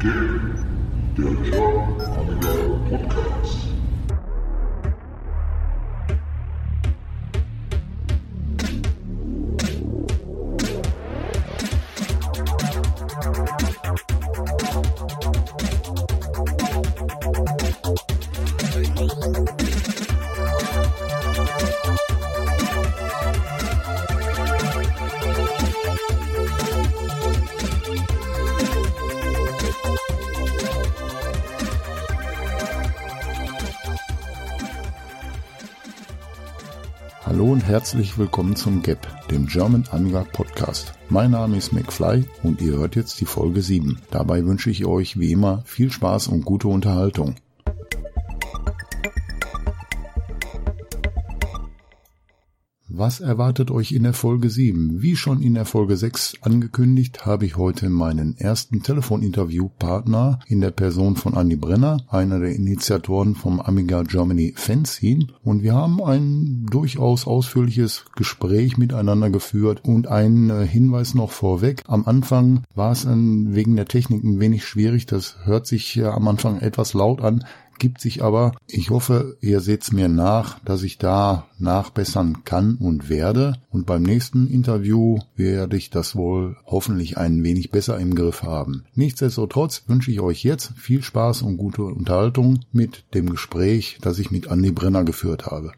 Game, der German Angler Podcast. Herzlich willkommen zum GAP, dem German Angler Podcast. Mein Name ist McFly und ihr hört jetzt die Folge 7. Dabei wünsche ich euch wie immer viel Spaß und gute Unterhaltung. Was erwartet euch in der Folge 7? Wie schon in der Folge 6 angekündigt, habe ich heute meinen ersten Telefoninterviewpartner in der Person von Andy Brenner, einer der Initiatoren vom Amiga Germany Fanzine. Und wir haben ein durchaus ausführliches Gespräch miteinander geführt. Und ein äh, Hinweis noch vorweg. Am Anfang war es wegen der Technik ein wenig schwierig. Das hört sich am Anfang etwas laut an gibt sich aber. Ich hoffe, ihr seht's mir nach, dass ich da nachbessern kann und werde. Und beim nächsten Interview werde ich das wohl hoffentlich ein wenig besser im Griff haben. Nichtsdestotrotz wünsche ich euch jetzt viel Spaß und gute Unterhaltung mit dem Gespräch, das ich mit Andi Brenner geführt habe.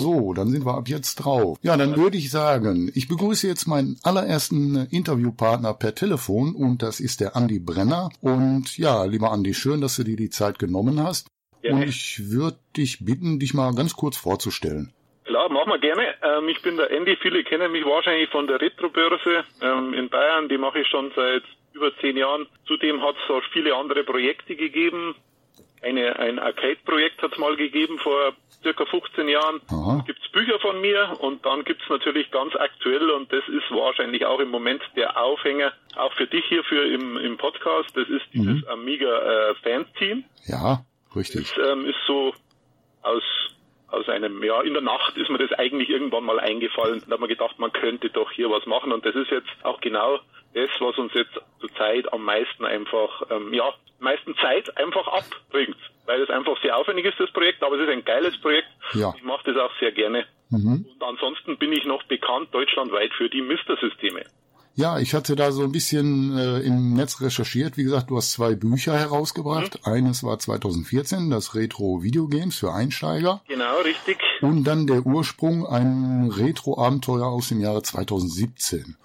So, dann sind wir ab jetzt drauf. Ja, dann würde ich sagen, ich begrüße jetzt meinen allerersten Interviewpartner per Telefon und das ist der Andi Brenner. Und ja, lieber Andi, schön, dass du dir die Zeit genommen hast. Ja. Und ich würde dich bitten, dich mal ganz kurz vorzustellen. Klar, machen wir gerne. Ähm, ich bin der Andy. Viele kennen mich wahrscheinlich von der Retrobörse ähm, in Bayern. Die mache ich schon seit über zehn Jahren. Zudem hat es auch viele andere Projekte gegeben. Eine, ein Arcade-Projekt hat es mal gegeben vor circa 15 Jahren. Gibt es Bücher von mir und dann gibt es natürlich ganz aktuell und das ist wahrscheinlich auch im Moment der Aufhänger, auch für dich hier für im, im Podcast, das ist dieses mhm. Amiga äh, Fans-Team. Ja, richtig. Das ähm, ist so aus aus einem, ja, in der Nacht ist mir das eigentlich irgendwann mal eingefallen. Da hat man gedacht, man könnte doch hier was machen. Und das ist jetzt auch genau das, was uns jetzt zur Zeit am meisten einfach, ähm, ja, meisten Zeit einfach abbringt, weil es einfach sehr aufwendig ist, das Projekt, aber es ist ein geiles Projekt. Ja. Ich mache das auch sehr gerne. Mhm. Und ansonsten bin ich noch bekannt deutschlandweit für die Mister-Systeme. Ja, ich hatte da so ein bisschen äh, im Netz recherchiert. Wie gesagt, du hast zwei Bücher herausgebracht. Mhm. Eines war 2014, das Retro Videogames für Einsteiger. Genau, richtig. Und dann der Ursprung, ein Retro-Abenteuer aus dem Jahre 2017.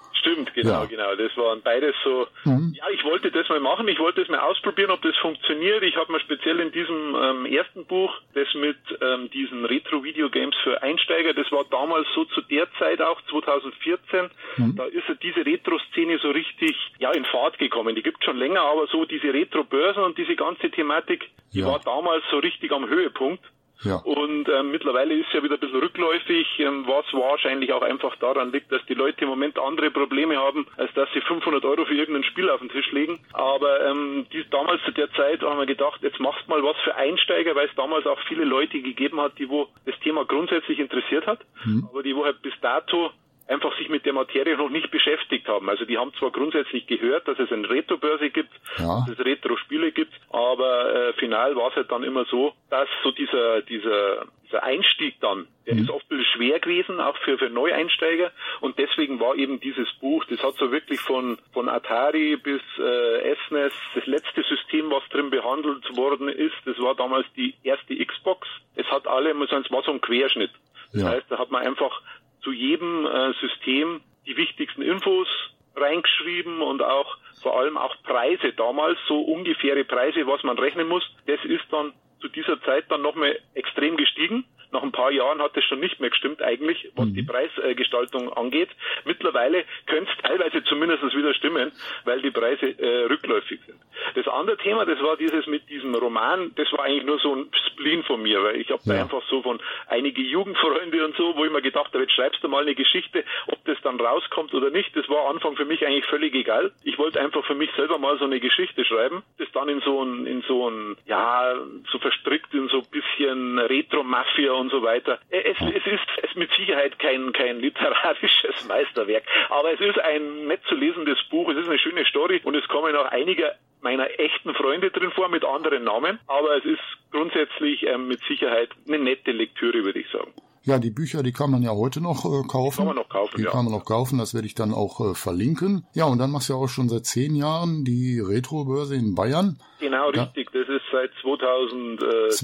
Genau, ja. genau. Das waren beides so. Mhm. Ja, ich wollte das mal machen. Ich wollte das mal ausprobieren, ob das funktioniert. Ich habe mir speziell in diesem ähm, ersten Buch, das mit ähm, diesen Retro-Video-Games für Einsteiger, das war damals so zu der Zeit auch, 2014, mhm. da ist diese Retro-Szene so richtig, ja, in Fahrt gekommen. Die gibt schon länger, aber so diese Retro-Börsen und diese ganze Thematik, die ja. war damals so richtig am Höhepunkt. Ja. Und ähm, mittlerweile ist ja wieder ein bisschen rückläufig, ähm, was wahrscheinlich auch einfach daran liegt, dass die Leute im Moment andere Probleme haben, als dass sie 500 Euro für irgendein Spiel auf den Tisch legen. Aber ähm, die, damals zu der Zeit haben wir gedacht, jetzt machst mal was für Einsteiger, weil es damals auch viele Leute gegeben hat, die wo das Thema grundsätzlich interessiert hat, mhm. aber die wo halt bis dato einfach sich mit der Materie noch nicht beschäftigt haben. Also die haben zwar grundsätzlich gehört, dass es eine Retro-Börse gibt, ja. dass es Retro-Spiele gibt, aber äh, final war es halt dann immer so, dass so dieser, dieser, dieser Einstieg dann, der mhm. ist oft ein bisschen schwer gewesen, auch für, für Neueinsteiger und deswegen war eben dieses Buch, das hat so wirklich von, von Atari bis äh, SNES, e das letzte System, was drin behandelt worden ist, das war damals die erste Xbox. Es hat alle, es war so ein Querschnitt. Das ja. heißt, da hat man einfach zu jedem äh, System die wichtigsten Infos reingeschrieben und auch vor allem auch Preise damals, so ungefähre Preise, was man rechnen muss. Das ist dann zu dieser Zeit dann nochmal extrem gestiegen. Nach ein paar Jahren hat das schon nicht mehr gestimmt eigentlich, was mhm. die Preisgestaltung angeht. Mittlerweile könnte es teilweise zumindest wieder stimmen, weil die Preise äh, rückläufig sind. Das andere Thema, das war dieses mit diesem Roman, das war eigentlich nur so ein Spleen von mir, weil ich habe ja. da einfach so von einige Jugendfreunde und so, wo ich mir gedacht habe, jetzt schreibst du mal eine Geschichte, ob das dann rauskommt oder nicht. Das war Anfang für mich eigentlich völlig egal. Ich wollte einfach für mich selber mal so eine Geschichte schreiben, das dann in so ein, in so ein, ja, so verstrickt in so ein bisschen Retro-Mafia und so weiter. Äh, es, es ist es mit Sicherheit kein, kein literarisches Meisterwerk, aber es ist ein nett zu lesendes Buch, es ist eine schöne Story und es kommen auch einige meiner echten Freunde drin vor mit anderen Namen, aber es ist grundsätzlich ähm, mit Sicherheit eine nette Lektüre, würde ich sagen. Ja, die Bücher, die kann man ja heute noch äh, kaufen. Kann man noch kaufen, Die ja. kann man noch kaufen, das werde ich dann auch äh, verlinken. Ja, und dann machst du ja auch schon seit zehn Jahren die Retrobörse in Bayern. Genau, Ja. richtig. Das ist seit 2010,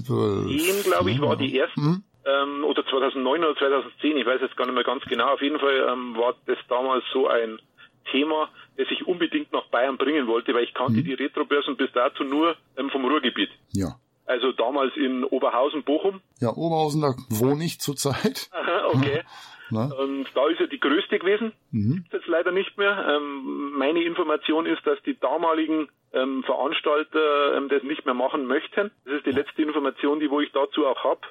Zwölf, glaube ich, war die erste. Mhm. Ähm, oder 2009 oder 2010, ich weiß jetzt gar nicht mehr ganz genau. Auf jeden Fall ähm, war das damals so ein Thema, das ich unbedingt nach Bayern bringen wollte, weil ich kannte Mhm. die Retrobörsen bis dato nur ähm, vom Ruhrgebiet. Ja. Also damals in Oberhausen, Bochum. Ja, Oberhausen, da wohne ich zurzeit. Aha, okay. Ne? Und da ist ja die größte gewesen. Mhm. Gibt's jetzt leider nicht mehr. Ähm, meine Information ist, dass die damaligen ähm, Veranstalter ähm, das nicht mehr machen möchten. Das ist die letzte Information, die wo ich dazu auch habe.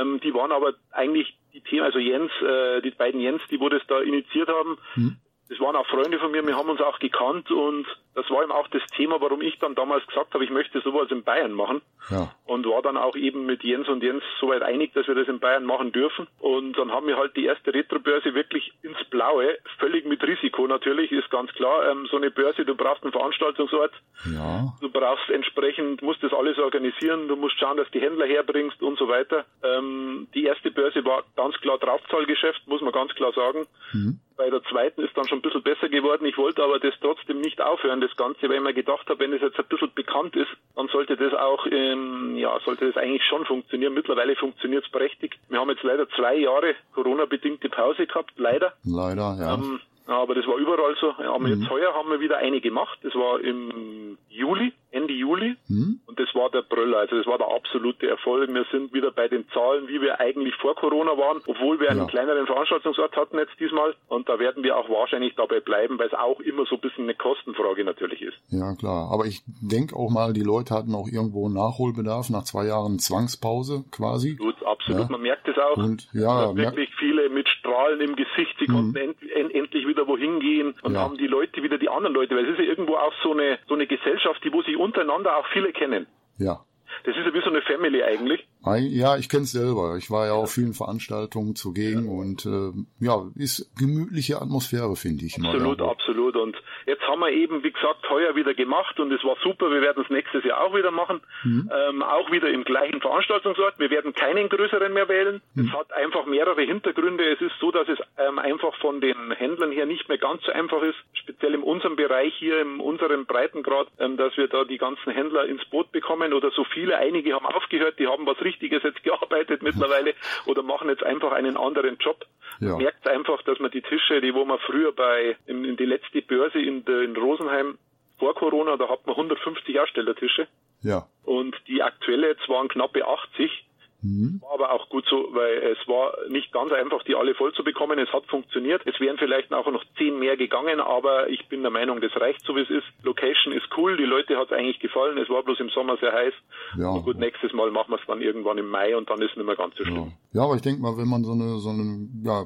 Ähm, die waren aber eigentlich die Themen, also Jens, äh, die beiden Jens, die wo das da initiiert haben, Hm. Das waren auch Freunde von mir, wir haben uns auch gekannt und das war eben auch das Thema, warum ich dann damals gesagt habe, ich möchte sowas in Bayern machen Ja. und war dann auch eben mit Jens und Jens soweit einig, dass wir das in Bayern machen dürfen. Und dann haben wir halt die erste Retrobörse wirklich ins Blaue, völlig mit Risiko natürlich, ist ganz klar. Ähm, so eine Börse, du brauchst einen Veranstaltungsort, Ja. du brauchst entsprechend, musst das alles organisieren, du musst schauen, dass die Händler herbringst und so weiter. Ähm, die erste Börse war ganz klar Draufzahlgeschäft, muss man ganz klar sagen. Mhm. Bei der zweiten ist dann schon ein bisschen besser geworden. Ich wollte aber das trotzdem nicht aufhören, das Ganze, weil ich mir gedacht habe, wenn es jetzt ein bisschen bekannt ist, dann sollte das auch, ähm, ja, sollte das eigentlich schon funktionieren. Mittlerweile funktioniert es prächtig. Wir haben jetzt leider zwei Jahre Corona-bedingte Pause gehabt, leider. Leider, ja. Ähm, aber das war überall so. Aber jetzt heuer haben wir wieder eine gemacht. Das war im Juli, Ende Juli. Hm? Und das war der Brüller. Also das war der absolute Erfolg. Wir sind wieder bei den Zahlen, wie wir eigentlich vor Corona waren, obwohl wir einen Ja. kleineren Veranstaltungsort hatten jetzt diesmal. Und da werden wir auch wahrscheinlich dabei bleiben, weil es auch immer so ein bisschen eine Kostenfrage natürlich ist. Ja, klar. Aber ich denke auch mal, die Leute hatten auch irgendwo Nachholbedarf nach zwei Jahren Zwangspause quasi. Absolut, absolut. Ja. Man merkt es auch. Und ja, wirklich viele mit Strahlen im Gesicht, sie konnten end, end, endlich wieder wohin gehen und Ja. haben die Leute wieder die anderen Leute, weil es ist ja irgendwo auch so eine so eine Gesellschaft, die wo sich untereinander auch viele kennen. Ja. Das ist ja wie so eine Family eigentlich. Ei- Ja, ich kenn's selber. Ich war ja auf vielen Veranstaltungen zugegen und äh, ja, ist gemütliche Atmosphäre, finde ich. Absolut, absolut. Und jetzt haben wir eben, wie gesagt, heuer wieder gemacht und es war super. Wir werden es nächstes Jahr auch wieder machen. Mhm. Ähm, auch wieder im gleichen Veranstaltungsort. Wir werden keinen größeren mehr wählen. Mhm. Es hat einfach mehrere Hintergründe. Es ist so, dass es ähm, einfach von den Händlern her nicht mehr ganz so einfach ist, speziell in unserem Bereich hier, in unserem Breitengrad, ähm, dass wir da die ganzen Händler ins Boot bekommen oder so viele. Einige haben aufgehört, die haben was Richtiges jetzt gearbeitet mittlerweile oder machen jetzt einfach einen anderen Job Ja. merkt einfach, dass man die Tische, die wo man früher bei in, in die letzte Börse in, der, in Rosenheim vor Corona, da hat man 150 Ausstellertische Ja. und die aktuelle jetzt waren knappe 80. Mhm. War aber auch gut so, weil es war nicht ganz einfach, die alle voll zu bekommen. Es hat funktioniert. Es wären vielleicht auch noch zehn mehr gegangen, aber ich bin der Meinung, das reicht so wie es ist. Location ist cool, die Leute hat es eigentlich gefallen. Es war bloß im Sommer sehr heiß. Ja. Aber gut, nächstes Mal machen wir es dann irgendwann im Mai und dann ist es nicht mehr ganz so schlimm. Ja. ja, aber ich denke mal, wenn man so eine, so eine, ja,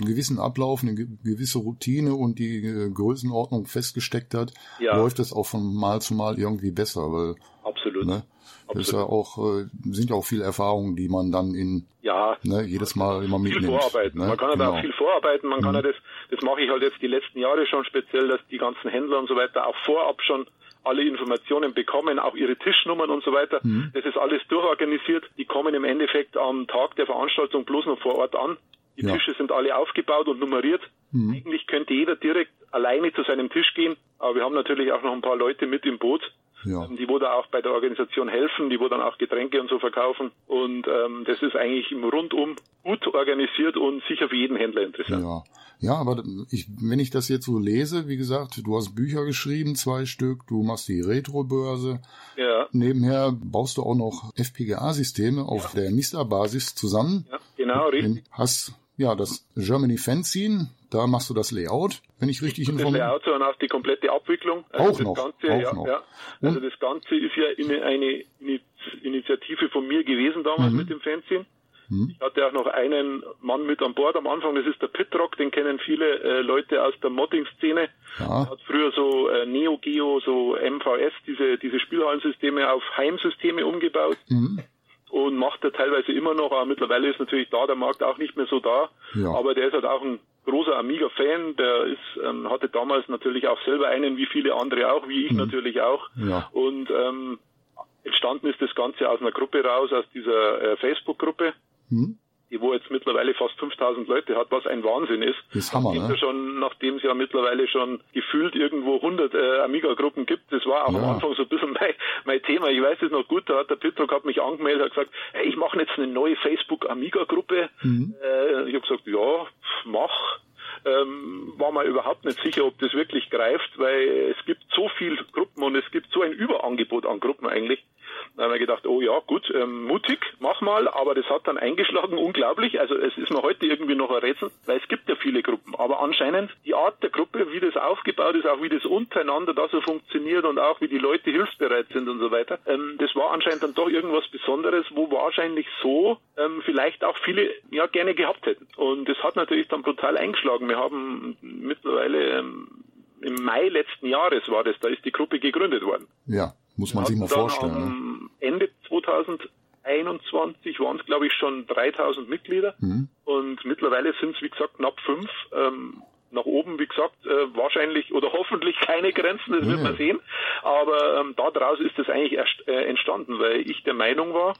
einen gewissen Ablauf, eine ge- gewisse Routine und die äh, Größenordnung festgesteckt hat, Ja. läuft es auch von Mal zu Mal irgendwie besser, weil Absolut. ne, das ist ja Absolut. auch äh, sind ja auch viele Erfahrungen, die man dann in Ja, ne, jedes Mal immer viel mitnimmt. vorarbeiten. Ne? Man kann ja da genau. auch viel vorarbeiten. Man kann ja das, das mache ich halt jetzt die letzten Jahre schon speziell, dass die ganzen Händler und so weiter auch vorab schon alle Informationen bekommen, auch ihre Tischnummern und so weiter. Mhm. Das ist alles durchorganisiert. Die kommen im Endeffekt am Tag der Veranstaltung bloß noch vor Ort an. Die Ja. Tische sind alle aufgebaut und nummeriert. Mhm. Eigentlich könnte jeder direkt alleine zu seinem Tisch gehen, aber wir haben natürlich auch noch ein paar Leute mit im Boot, Ja. ähm, die da auch bei der Organisation helfen, die wo dann auch Getränke und so verkaufen. Und ähm, das ist eigentlich im rundum gut organisiert und sicher für jeden Händler interessant. Ja, ja, aber ich, wenn ich das jetzt so lese, wie gesagt, du hast Bücher geschrieben, zwei Stück, du machst die Retro-Börse. Ja, Nebenher baust du auch noch FPGA-Systeme auf der MISTA-Basis zusammen. ja genau, richtig. Hast ja das Germany Fanzine, da machst du das Layout, wenn ich richtig Das informiert Layout und auch die komplette Abwicklung. Auch das noch, Ganze, auch ja, noch. Ja. Also das Ganze ist ja eine, eine Ini- Initiative von mir gewesen damals Mhm. mit dem Fanzine. Mhm. Ich hatte auch noch einen Mann mit an Bord am Anfang, das ist der Pitrock, den kennen viele äh, Leute aus der Modding-Szene. Ja. Er hat früher so äh, Neo Geo, so MVS, diese, diese Spielhallensysteme auf Heimsysteme umgebaut. Mhm. und macht er teilweise immer noch, aber mittlerweile ist natürlich da der Markt auch nicht mehr so da. Ja. Aber der ist halt auch ein großer Amiga-Fan, der ist, ähm, hatte damals natürlich auch selber einen, wie viele andere auch, wie ich mhm. natürlich auch. Ja. Und ähm, entstanden ist das Ganze aus einer Gruppe raus, aus dieser äh, Facebook-Gruppe. Mhm die wo jetzt mittlerweile fast 5000 Leute hat, was ein Wahnsinn ist. Das ist Hammer, ne? schon, nachdem es ja mittlerweile schon gefühlt irgendwo 100 äh, Amiga-Gruppen gibt, das war auch ja. am Anfang so ein bisschen mein, mein Thema. Ich weiß es noch gut, da hat der Pitrock hat mich angemeldet, hat gesagt, hey, ich mache jetzt eine neue Facebook-Amiga-Gruppe. Mhm. Äh, ich habe gesagt, ja, mach. Ähm, war mir überhaupt nicht sicher, ob das wirklich greift, weil es gibt so viele Gruppen und es gibt so ein Überangebot an Gruppen eigentlich. Da haben wir gedacht, oh ja, gut, ähm, mutig, mach mal, aber das hat dann eingeschlagen, unglaublich. Also es ist mir heute irgendwie noch ein Rätsel, weil es gibt ja viele Gruppen, aber anscheinend die Art der Gruppe, wie das aufgebaut ist, auch wie das untereinander da so funktioniert und auch wie die Leute hilfsbereit sind und so weiter, ähm, das war anscheinend dann doch irgendwas Besonderes, wo wahrscheinlich so ähm, vielleicht auch viele ja gerne gehabt hätten. Und das hat natürlich dann brutal eingeschlagen. Wir haben mittlerweile ähm, im Mai letzten Jahres war das, da ist die Gruppe gegründet worden. Ja. Muss man sich mal vorstellen. Am ne? Ende 2021 waren es, glaube ich, schon 3000 Mitglieder. Mhm. Und mittlerweile sind es, wie gesagt, knapp fünf. Ähm, nach oben, wie gesagt, äh, wahrscheinlich oder hoffentlich keine Grenzen, das ja. wird man sehen. Aber ähm, daraus ist es eigentlich erst äh, entstanden, weil ich der Meinung war,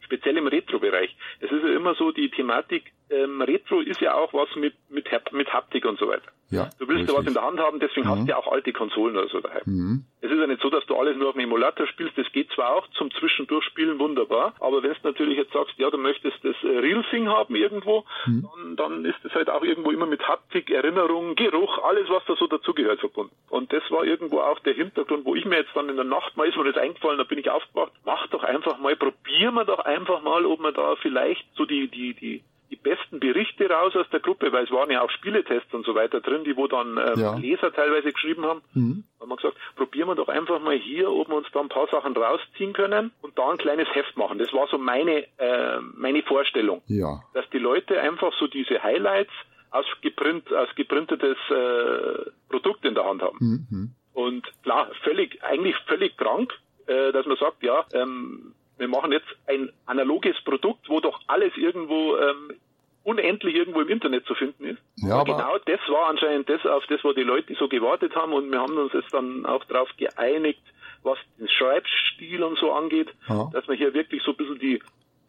speziell im Retro-Bereich. Es ist ja immer so die Thematik, ähm, Retro ist ja auch was mit, mit, mit Haptik und so weiter. Ja, du willst ja was in der Hand haben, deswegen mhm. hast du ja auch alte Konsolen oder so daheim. Mhm. Es ist ja nicht so, dass du alles nur auf dem Emulator spielst. Das geht zwar auch zum Zwischendurchspielen wunderbar, aber wenn du natürlich jetzt sagst, ja, du möchtest das äh, Real Thing haben irgendwo, mhm. dann, dann ist es halt auch irgendwo immer mit Haptik, Erinnerung, Geruch, alles, was da so dazugehört, verbunden. Und das war irgendwo auch der Hintergrund, wo ich mir jetzt dann in der Nacht mal ist mir das eingefallen, da bin ich aufgewacht, mach doch einfach mal, probieren wir doch einfach mal, ob wir da vielleicht so die, die, die die besten Berichte raus aus der Gruppe, weil es waren ja auch Spieletests und so weiter drin, die wo dann ähm, ja. Leser teilweise geschrieben haben. Mhm. Da haben wir gesagt, probieren wir doch einfach mal hier, ob wir uns da ein paar Sachen rausziehen können und da ein kleines Heft machen. Das war so meine, äh, meine Vorstellung. Ja. Dass die Leute einfach so diese Highlights aus, geprint, aus geprintetes äh, Produkt in der Hand haben. Mhm. Und klar, völlig, eigentlich völlig krank, äh, dass man sagt, ja, ähm, wir machen jetzt ein analoges Produkt, wo doch alles irgendwo ähm, unendlich irgendwo im Internet zu finden ist. Ja, genau das war anscheinend das, auf das, wo die Leute so gewartet haben und wir haben uns jetzt dann auch darauf geeinigt, was den Schreibstil und so angeht, ja. dass wir hier wirklich so ein bisschen die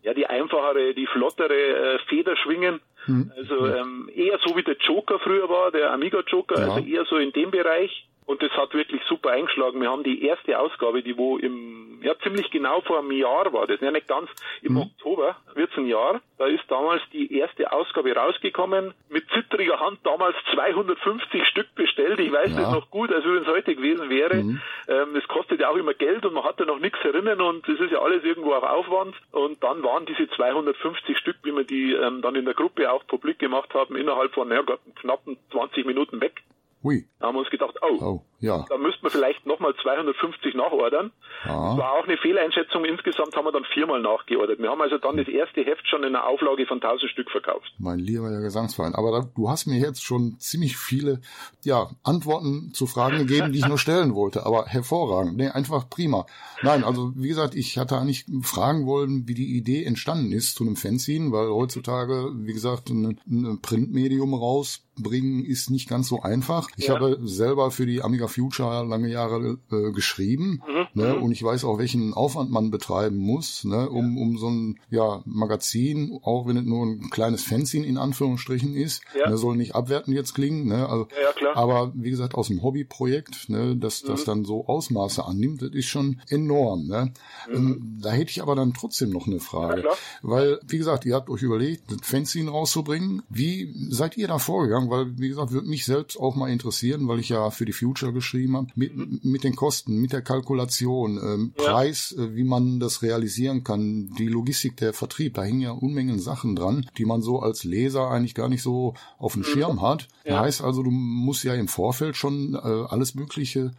ja, die einfachere, die flottere äh, Feder schwingen. Hm. Also ähm, eher so wie der Joker früher war, der Amiga Joker, ja. also eher so in dem Bereich. Und das hat wirklich super eingeschlagen. Wir haben die erste Ausgabe, die wo im, ja ziemlich genau vor einem Jahr war, das ja nicht ganz, im mhm. Oktober wird's ein Jahr. Da ist damals die erste Ausgabe rausgekommen, mit zittriger Hand damals 250 Stück bestellt. Ich weiß ja. das noch gut, als wenn es heute gewesen wäre. Mhm. Ähm, es kostet ja auch immer Geld und man hatte noch nichts erinnern und es ist ja alles irgendwo auch Aufwand. Und dann waren diese 250 Stück, wie wir die ähm, dann in der Gruppe auch publik gemacht haben, innerhalb von ja, knappen 20 Minuten weg. Hui. Da haben wir uns gedacht, oh, oh ja. da müssten wir vielleicht nochmal 250 nachordern. Ja. War auch eine Fehleinschätzung. Insgesamt haben wir dann viermal nachgeordert. Wir haben also dann das erste Heft schon in einer Auflage von 1000 Stück verkauft. Mein lieber Gesangsverein. Aber da, du hast mir jetzt schon ziemlich viele ja, Antworten zu Fragen gegeben, die ich nur stellen wollte. Aber hervorragend. Nee, einfach prima. Nein, also wie gesagt, ich hatte eigentlich fragen wollen, wie die Idee entstanden ist zu einem Fanzine, weil heutzutage, wie gesagt, ein, ein Printmedium rausbringen ist nicht ganz so einfach. Ich ja. habe selber für die Amiga Future lange Jahre äh, geschrieben mhm. ne, mhm. und ich weiß auch, welchen Aufwand man betreiben muss, ne, um, um so ein ja, Magazin, auch wenn es nur ein kleines Fanzine in Anführungsstrichen ist, ja. ne, soll nicht abwertend jetzt klingen, ne, also, ja, klar. aber wie gesagt, aus dem Hobbyprojekt, ne, dass mhm. das dann so Ausmaße annimmt, das ist schon enorm. Ne. Mhm. Ähm, da hätte ich aber dann trotzdem noch eine Frage, weil, wie gesagt, ihr habt euch überlegt, das Fanzine rauszubringen. Wie seid ihr da vorgegangen? Weil, wie gesagt, würde mich selbst auch mal interessieren, weil ich ja für die Future geschrieben habe, mit, mit den Kosten, mit der Kalkulation, ähm, ja. Preis, äh, wie man das realisieren kann, die Logistik, der Vertrieb, da hängen ja Unmengen Sachen dran, die man so als Leser eigentlich gar nicht so auf dem Schirm hat. Ja. heißt also, du musst ja im Vorfeld schon äh, alles Mögliche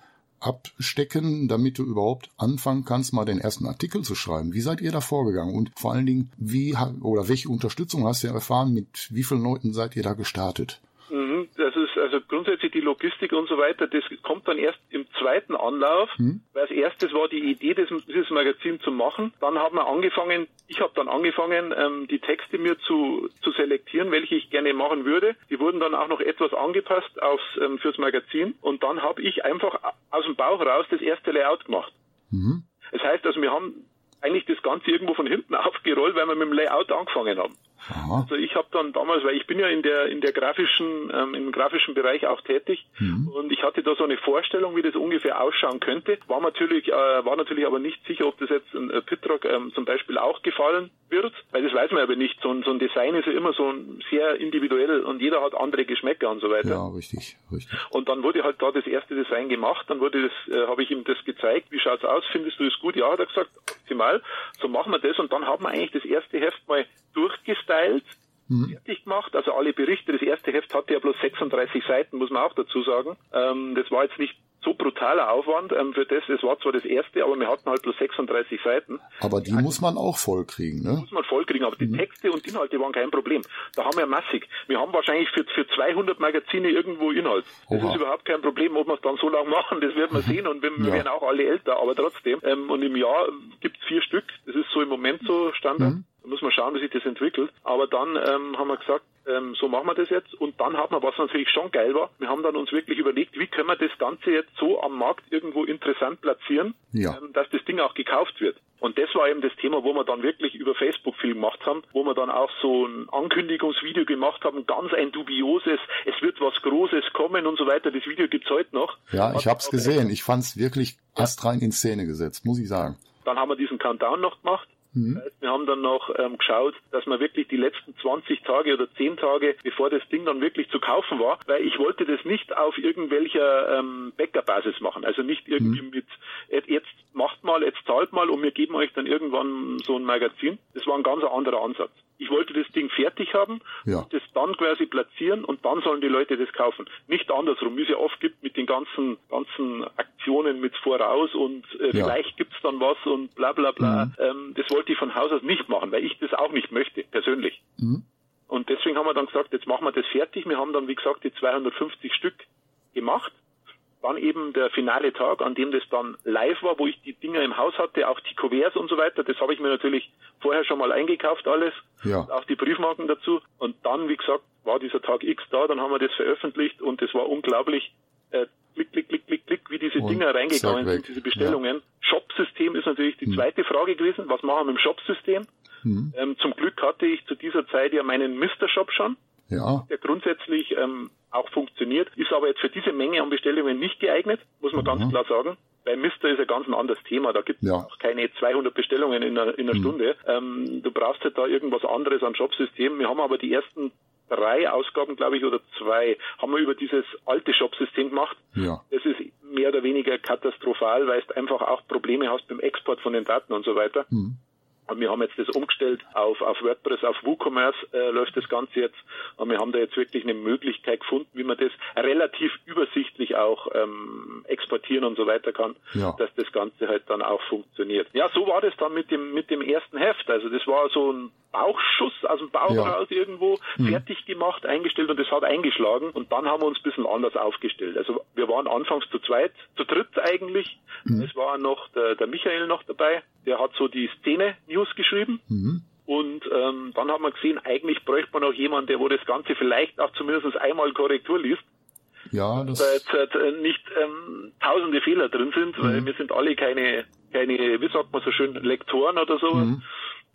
abstecken, damit du überhaupt anfangen kannst, mal den ersten Artikel zu schreiben. Wie seid ihr da vorgegangen? Und vor allen Dingen, wie oder welche Unterstützung hast du erfahren? Mit wie vielen Leuten seid ihr da gestartet? Mhm, also grundsätzlich die Logistik und so weiter, das kommt dann erst im zweiten Anlauf, hm. weil als erstes war die Idee, das, dieses Magazin zu machen. Dann haben wir angefangen, ich habe dann angefangen, ähm, die Texte mir zu, zu selektieren, welche ich gerne machen würde. Die wurden dann auch noch etwas angepasst aufs, ähm, fürs Magazin und dann habe ich einfach aus dem Bauch raus das erste Layout gemacht. Mhm. Das heißt also, wir haben eigentlich das Ganze irgendwo von hinten aufgerollt, weil wir mit dem Layout angefangen haben. Aha. Also ich habe dann damals, weil ich bin ja in der in der grafischen ähm, im grafischen Bereich auch tätig mhm. und ich hatte da so eine Vorstellung, wie das ungefähr ausschauen könnte. War natürlich äh, war natürlich aber nicht sicher, ob das jetzt ein äh, Pitrock ähm, zum Beispiel auch gefallen wird, weil das weiß man aber nicht. So ein, so ein Design ist ja immer so ein sehr individuell und jeder hat andere Geschmäcker und so weiter. Ja, richtig, richtig. Und dann wurde halt da das erste Design gemacht, dann wurde das, äh, habe ich ihm das gezeigt. Wie schaut's aus? Findest du das gut? Ja, hat er gesagt, optimal. So machen wir das und dann haben wir eigentlich das erste Heft mal durchgestylt, mhm. fertig gemacht. Also alle Berichte. Das erste Heft hatte ja bloß 36 Seiten, muss man auch dazu sagen. Ähm, das war jetzt nicht so brutaler Aufwand ähm, für das. Es war zwar das erste, aber wir hatten halt bloß 36 Seiten. Aber die also, muss man auch vollkriegen, ne? Muss man vollkriegen, aber die mhm. Texte und Inhalte waren kein Problem. Da haben wir massig. Wir haben wahrscheinlich für, für 200 Magazine irgendwo Inhalt. Das Oha. ist überhaupt kein Problem, ob wir es dann so lange machen, das werden wir sehen und wir, ja. werden auch alle älter, aber trotzdem. Ähm, und im Jahr gibt es vier Stück. Das ist so im Moment so Standard. Mhm. Da muss man schauen, wie sich das entwickelt. Aber dann ähm, haben wir gesagt, ähm, so machen wir das jetzt. Und dann hat man, was natürlich schon geil war, wir haben dann uns wirklich überlegt, wie können wir das Ganze jetzt so am Markt irgendwo interessant platzieren, ja. ähm, dass das Ding auch gekauft wird. Und das war eben das Thema, wo wir dann wirklich über Facebook viel gemacht haben, wo wir dann auch so ein Ankündigungsvideo gemacht haben, ganz ein dubioses, es wird was Großes kommen und so weiter. Das Video gibt's heute noch. Ja, ich habe es gesehen. Ich fand es wirklich astrein in Szene gesetzt, muss ich sagen. Dann haben wir diesen Countdown noch gemacht Mhm. Das heißt, wir haben dann noch ähm, geschaut, dass wir wirklich die letzten 20 Tage oder 10 Tage, bevor das Ding dann wirklich zu kaufen war, weil ich wollte das nicht auf irgendwelcher ähm, Bäckerbasis machen. Also nicht irgendwie mhm. mit, jetzt macht mal, jetzt zahlt mal und wir geben euch dann irgendwann so ein Magazin. Das war ein ganz anderer Ansatz. Ich wollte das Ding fertig haben, ja. das dann quasi platzieren und dann sollen die Leute das kaufen. Nicht andersrum, wie es ja oft gibt mit den ganzen, ganzen Aktionen mit voraus und äh, ja. vielleicht gibt's dann was und bla bla bla. Mhm. Ähm, das wollte ich von Haus aus nicht machen, weil ich das auch nicht möchte, persönlich. Mhm. Und deswegen haben wir dann gesagt, jetzt machen wir das fertig. Wir haben dann, wie gesagt, die 250 Stück gemacht dann eben der finale Tag, an dem das dann live war, wo ich die Dinger im Haus hatte, auch die Kuverts und so weiter. Das habe ich mir natürlich vorher schon mal eingekauft alles, ja. auch die Briefmarken dazu. Und dann, wie gesagt, war dieser Tag X da, dann haben wir das veröffentlicht und es war unglaublich. Klick, klick, klick, klick, klick, wie diese und Dinger reingegangen sind, diese Bestellungen. Ja. Shop-System ist natürlich die hm. zweite Frage gewesen. Was machen wir mit dem Shop-System? Hm. Ähm, zum Glück hatte ich zu dieser Zeit ja meinen Mister-Shop schon ja. der grundsätzlich ähm, auch funktioniert, ist aber jetzt für diese Menge an Bestellungen nicht geeignet, muss man mhm. ganz klar sagen. Bei Mister ist ein ganz ein anderes Thema. Da gibt es ja. auch keine 200 Bestellungen in einer, in einer mhm. Stunde. Ähm, du brauchst halt da irgendwas anderes an Shopsystem. Wir haben aber die ersten drei Ausgaben, glaube ich, oder zwei, haben wir über dieses alte Shopsystem gemacht. Ja. Das ist mehr oder weniger katastrophal, weil du einfach auch Probleme hast beim Export von den Daten und so weiter. Mhm. Und wir haben jetzt das umgestellt auf, auf WordPress, auf WooCommerce äh, läuft das Ganze jetzt. Und wir haben da jetzt wirklich eine Möglichkeit gefunden, wie man das relativ übersichtlich auch ähm, exportieren und so weiter kann, ja. dass das Ganze halt dann auch funktioniert. Ja, so war das dann mit dem mit dem ersten Heft. Also das war so ein Bauchschuss aus dem Bauch ja. raus irgendwo, mhm. fertig gemacht, eingestellt und das hat eingeschlagen. Und dann haben wir uns ein bisschen anders aufgestellt. Also wir waren anfangs zu zweit, zu dritt eigentlich. Mhm. Es war noch der, der Michael noch dabei, der hat so die Szene-News geschrieben. Mhm. Und ähm, dann haben wir gesehen, eigentlich bräuchte man auch jemanden, der wo das Ganze vielleicht auch zumindest einmal Korrektur liest. Ja, das da jetzt äh, nicht ähm, tausende Fehler drin sind, mhm. weil wir sind alle keine, keine, wie sagt man so schön, Lektoren oder sowas.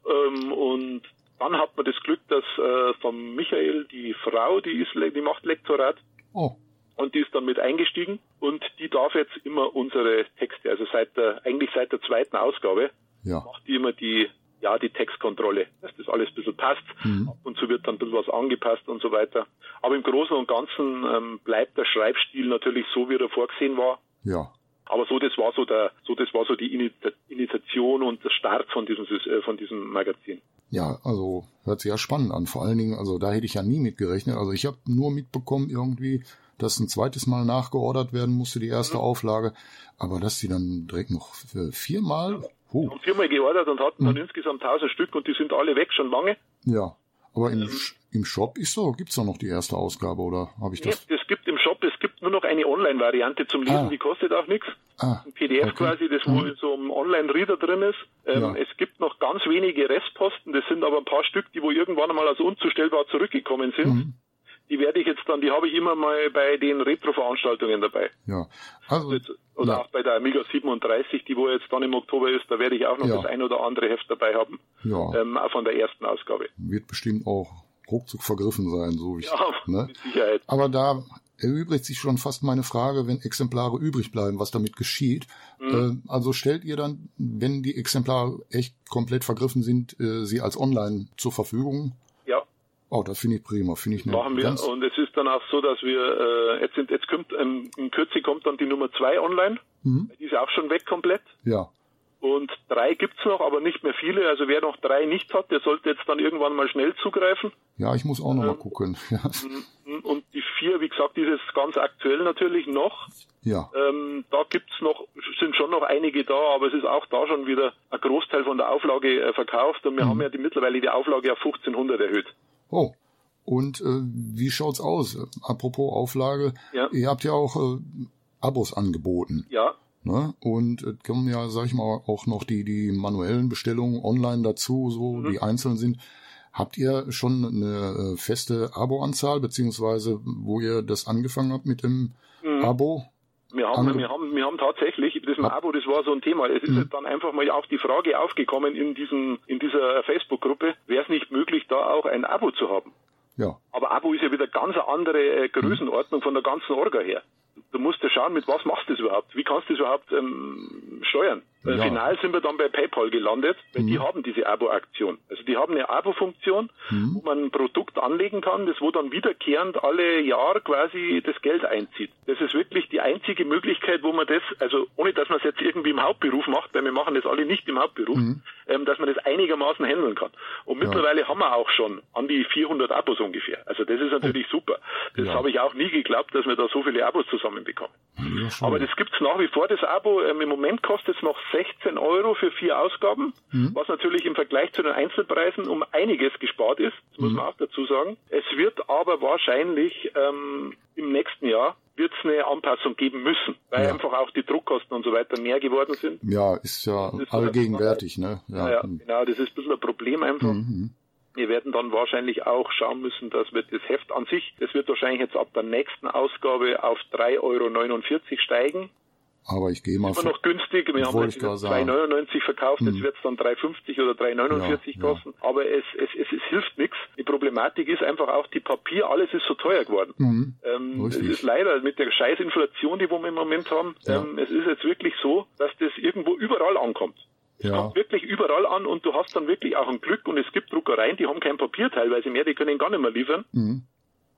Ähm, und dann hat man das Glück, dass äh, von Michael die Frau, die ist, die macht Lektorat. Oh. Und die ist dann mit eingestiegen und die darf jetzt immer unsere Texte, also seit der, eigentlich seit der zweiten Ausgabe, ja. macht die immer die, ja, die Textkontrolle, dass das alles ein bisschen passt. Mhm. Ab und zu wird dann ein bisschen was angepasst und so weiter. Aber im Großen und Ganzen ähm, bleibt der Schreibstil natürlich so, wie er vorgesehen war. Ja. Aber so, das war so der, so das war so die Initiation und der Start von diesem, äh, von diesem Magazin. Ja, also hört sich ja spannend an. Vor allen Dingen, also da hätte ich ja nie mit gerechnet. Also ich habe nur mitbekommen irgendwie, dass ein zweites Mal nachgeordert werden musste, die erste mhm. Auflage. Aber dass die dann direkt noch viermal. Oh. Haben viermal geordert und hatten dann mhm. insgesamt tausend Stück und die sind alle weg, schon lange. Ja. Aber im, ähm, im Shop ist so, gibt's da noch die erste Ausgabe oder habe ich das? Ja, es gibt im nur noch eine Online-Variante zum Lesen, Ah. die kostet auch nichts. Ah, Ein PDF okay. quasi, das wo Mhm. so ein Online-Reader drin ist. Ähm, Ja. Es gibt noch ganz wenige Restposten, das sind aber ein paar Stück, die wo irgendwann einmal als unzustellbar zurückgekommen sind. Mhm. Die werde ich jetzt dann, die habe ich immer mal bei den Retro-Veranstaltungen dabei. Ja, also Jetzt, oder ja, auch bei der Amiga 37, die wo jetzt dann im Oktober ist, da werde ich auch noch Ja. das ein oder andere Heft dabei haben, ja, ähm, auch von der ersten Ausgabe. wird bestimmt auch ruckzuck vergriffen sein, so wie ich, Ja, ne? mit Sicherheit. Aber da erübrigt sich schon fast meine Frage, wenn Exemplare übrig bleiben, was damit geschieht. Mhm. Äh, also stellt ihr dann, wenn die Exemplare echt komplett vergriffen sind, äh, sie als online zur Verfügung? Ja, Oh, das finde ich prima, finde ich eine machen wir. Und es ist dann auch so, dass wir, äh, jetzt sind, jetzt kommt, ähm, in Kürze kommt dann die Nummer zwei online. Mhm. Die ist auch schon weg komplett. ja, Und drei gibt's noch, aber nicht mehr viele. Also wer noch drei nicht hat, der sollte jetzt dann irgendwann mal schnell zugreifen. ja, ich muss auch noch mal Ähm, gucken. Ja, Und die vier, wie gesagt, die ist jetzt ganz aktuell natürlich noch. ja, Ähm, da gibt's noch, sind schon noch einige da, aber es ist auch da schon wieder ein Großteil von der Auflage äh, verkauft und wir Mhm. haben ja die, mittlerweile die Auflage auf 1500 erhöht. Oh. Und äh, wie schaut's aus? Äh, Apropos Auflage, Ja. ihr habt ja auch äh, Abos angeboten. Ja, Ne? Und es kommen ja, sag ich mal, auch noch die, die manuellen Bestellungen online dazu, so Mhm. die einzeln sind. Habt ihr schon eine äh, feste Abo-Anzahl, beziehungsweise wo ihr das angefangen habt mit dem Mhm. Abo? wir haben, Ange- wir haben, wir haben tatsächlich, das Abo, das war so ein Thema. Es ist Mhm. dann einfach mal auch die Frage aufgekommen in diesem, in dieser Facebook-Gruppe, wäre es nicht möglich, da auch ein Abo zu haben? Ja, Aber Abo ist ja wieder ganz eine andere äh, Größenordnung von der ganzen Orga her. Du musst ja schauen, mit was machst du das überhaupt? Wie kannst du das überhaupt ähm, steuern? Ja. Final sind wir dann bei PayPal gelandet, weil die haben diese Abo-Aktion. Also die haben eine Abo-Funktion, wo man ein Produkt anlegen kann, das wo dann wiederkehrend alle Jahr quasi das Geld einzieht. Das ist wirklich die einzige Möglichkeit, wo man das, also ohne dass man es jetzt irgendwie im Hauptberuf macht, weil wir machen das alle nicht im Hauptberuf, ähm, dass man das einigermaßen handeln kann. Und mittlerweile haben wir auch schon an die 400 Abos ungefähr. Also das ist natürlich super. Das Ja. habe ich auch nie geglaubt, dass wir da so viele Abos zusammenbekommen. ja. Aber das gibt's nach wie vor, das Abo. Ähm, Im Moment kostet es noch 16 Euro für vier Ausgaben, Mhm. was natürlich im Vergleich zu den Einzelpreisen um einiges gespart ist. Das Mhm. muss man auch dazu sagen. Es wird aber wahrscheinlich ähm, im nächsten Jahr wird es eine Anpassung geben müssen, weil Ja. einfach auch die Druckkosten und so weiter mehr geworden sind. ja, ist ja ist allgegenwärtig, ne? Ja, Ja, genau, das ist ein bisschen ein Problem einfach. Mhm. Wir werden dann wahrscheinlich auch schauen müssen, dass wir das Heft an sich, das wird wahrscheinlich jetzt ab der nächsten Ausgabe auf 3,49 Euro steigen. Aber ich gehe mal Immer noch günstig. Wir haben jetzt ich gerade diese sagen. 2,99 verkauft, jetzt Hm. wird es dann 3,50 oder 3,49 Ja, ja. kosten. Aber es, es, es, es hilft nichts. Die Problematik ist einfach auch die Papier, alles ist so teuer geworden. Mhm. Ähm, es ist leider mit der Scheißinflation, die wir im Moment haben, Ja. ähm, es ist jetzt wirklich so, dass das irgendwo überall ankommt. Es Ja. kommt wirklich überall an und du hast dann wirklich auch ein Glück und es gibt Druckereien, die haben kein Papier teilweise mehr, die können gar nicht mehr liefern, Mhm.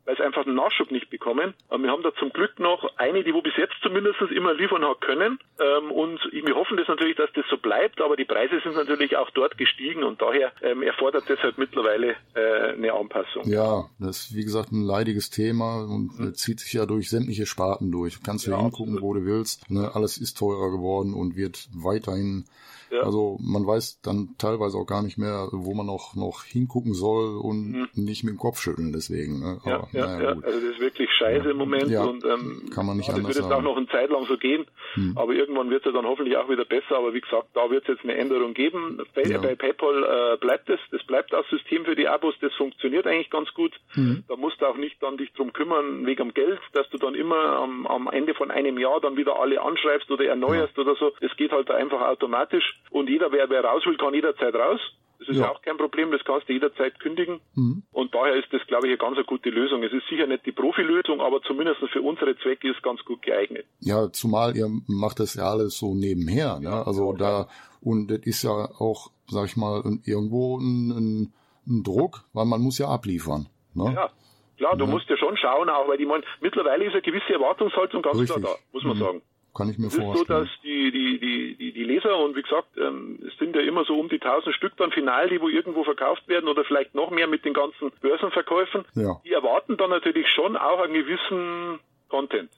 Weil sie einfach den Nachschub nicht bekommen. Aber wir haben da zum Glück noch eine, die wo bis jetzt zumindest immer liefern hat können ähm, und wir hoffen das natürlich, dass das so bleibt, aber die Preise sind natürlich auch dort gestiegen und daher ähm, erfordert das halt mittlerweile äh, eine Anpassung. Ja, das ist wie gesagt ein leidiges Thema und äh, zieht sich ja durch sämtliche Sparten durch. Du kannst ja, Ja, hingucken, wo du willst. Ne, alles ist teurer geworden und wird weiterhin. Ja. Also man weiß dann teilweise auch gar nicht mehr, wo man noch noch hingucken soll und nicht mit dem Kopf schütteln deswegen. Ne? Ja, Aber ja, naja, ja. gut. also das ist wirklich scheiße im Moment Ja, und ähm, kann man nicht ja, das anders wird jetzt auch noch eine Zeit lang so gehen, Hm. aber irgendwann wird es ja dann hoffentlich auch wieder besser, aber wie gesagt, da wird es jetzt eine Änderung geben. Bei, Ja. bei PayPal äh, bleibt es, das bleibt das System für die Abos, das funktioniert eigentlich ganz gut. Hm. Da musst du auch nicht dann dich drum kümmern wegen dem Geld, dass du dann immer am, am Ende von einem Jahr dann wieder alle anschreibst oder erneuerst oder so. Das geht halt einfach automatisch und jeder, wer, wer raus will, kann jederzeit raus. Das ist Ja. auch kein Problem, das kannst du jederzeit kündigen. Mhm. Und daher ist das, glaube ich, eine ganz eine gute Lösung. Es ist sicher nicht die Profilösung, aber zumindest für unsere Zwecke ist es ganz gut geeignet. Ja, zumal ihr macht das ja alles so nebenher. Ne? Also da und das ist ja auch, sag ich mal, irgendwo ein, ein, ein Druck, weil man muss ja abliefern. Ne? Ja, klar, du Ja. musst ja schon schauen, auch weil die man, mittlerweile ist eine gewisse Erwartungshaltung ganz Richtig. klar da, muss man Mhm. sagen. Kann ich mir Es ist so, vorstellen. dass die, die, die, die, die Leser und wie gesagt, ähm, es sind ja immer so um die 1000 Stück dann final, die wo irgendwo verkauft werden oder vielleicht noch mehr mit den ganzen Börsenverkäufen. Ja. Die erwarten dann natürlich schon auch einen gewissen Content.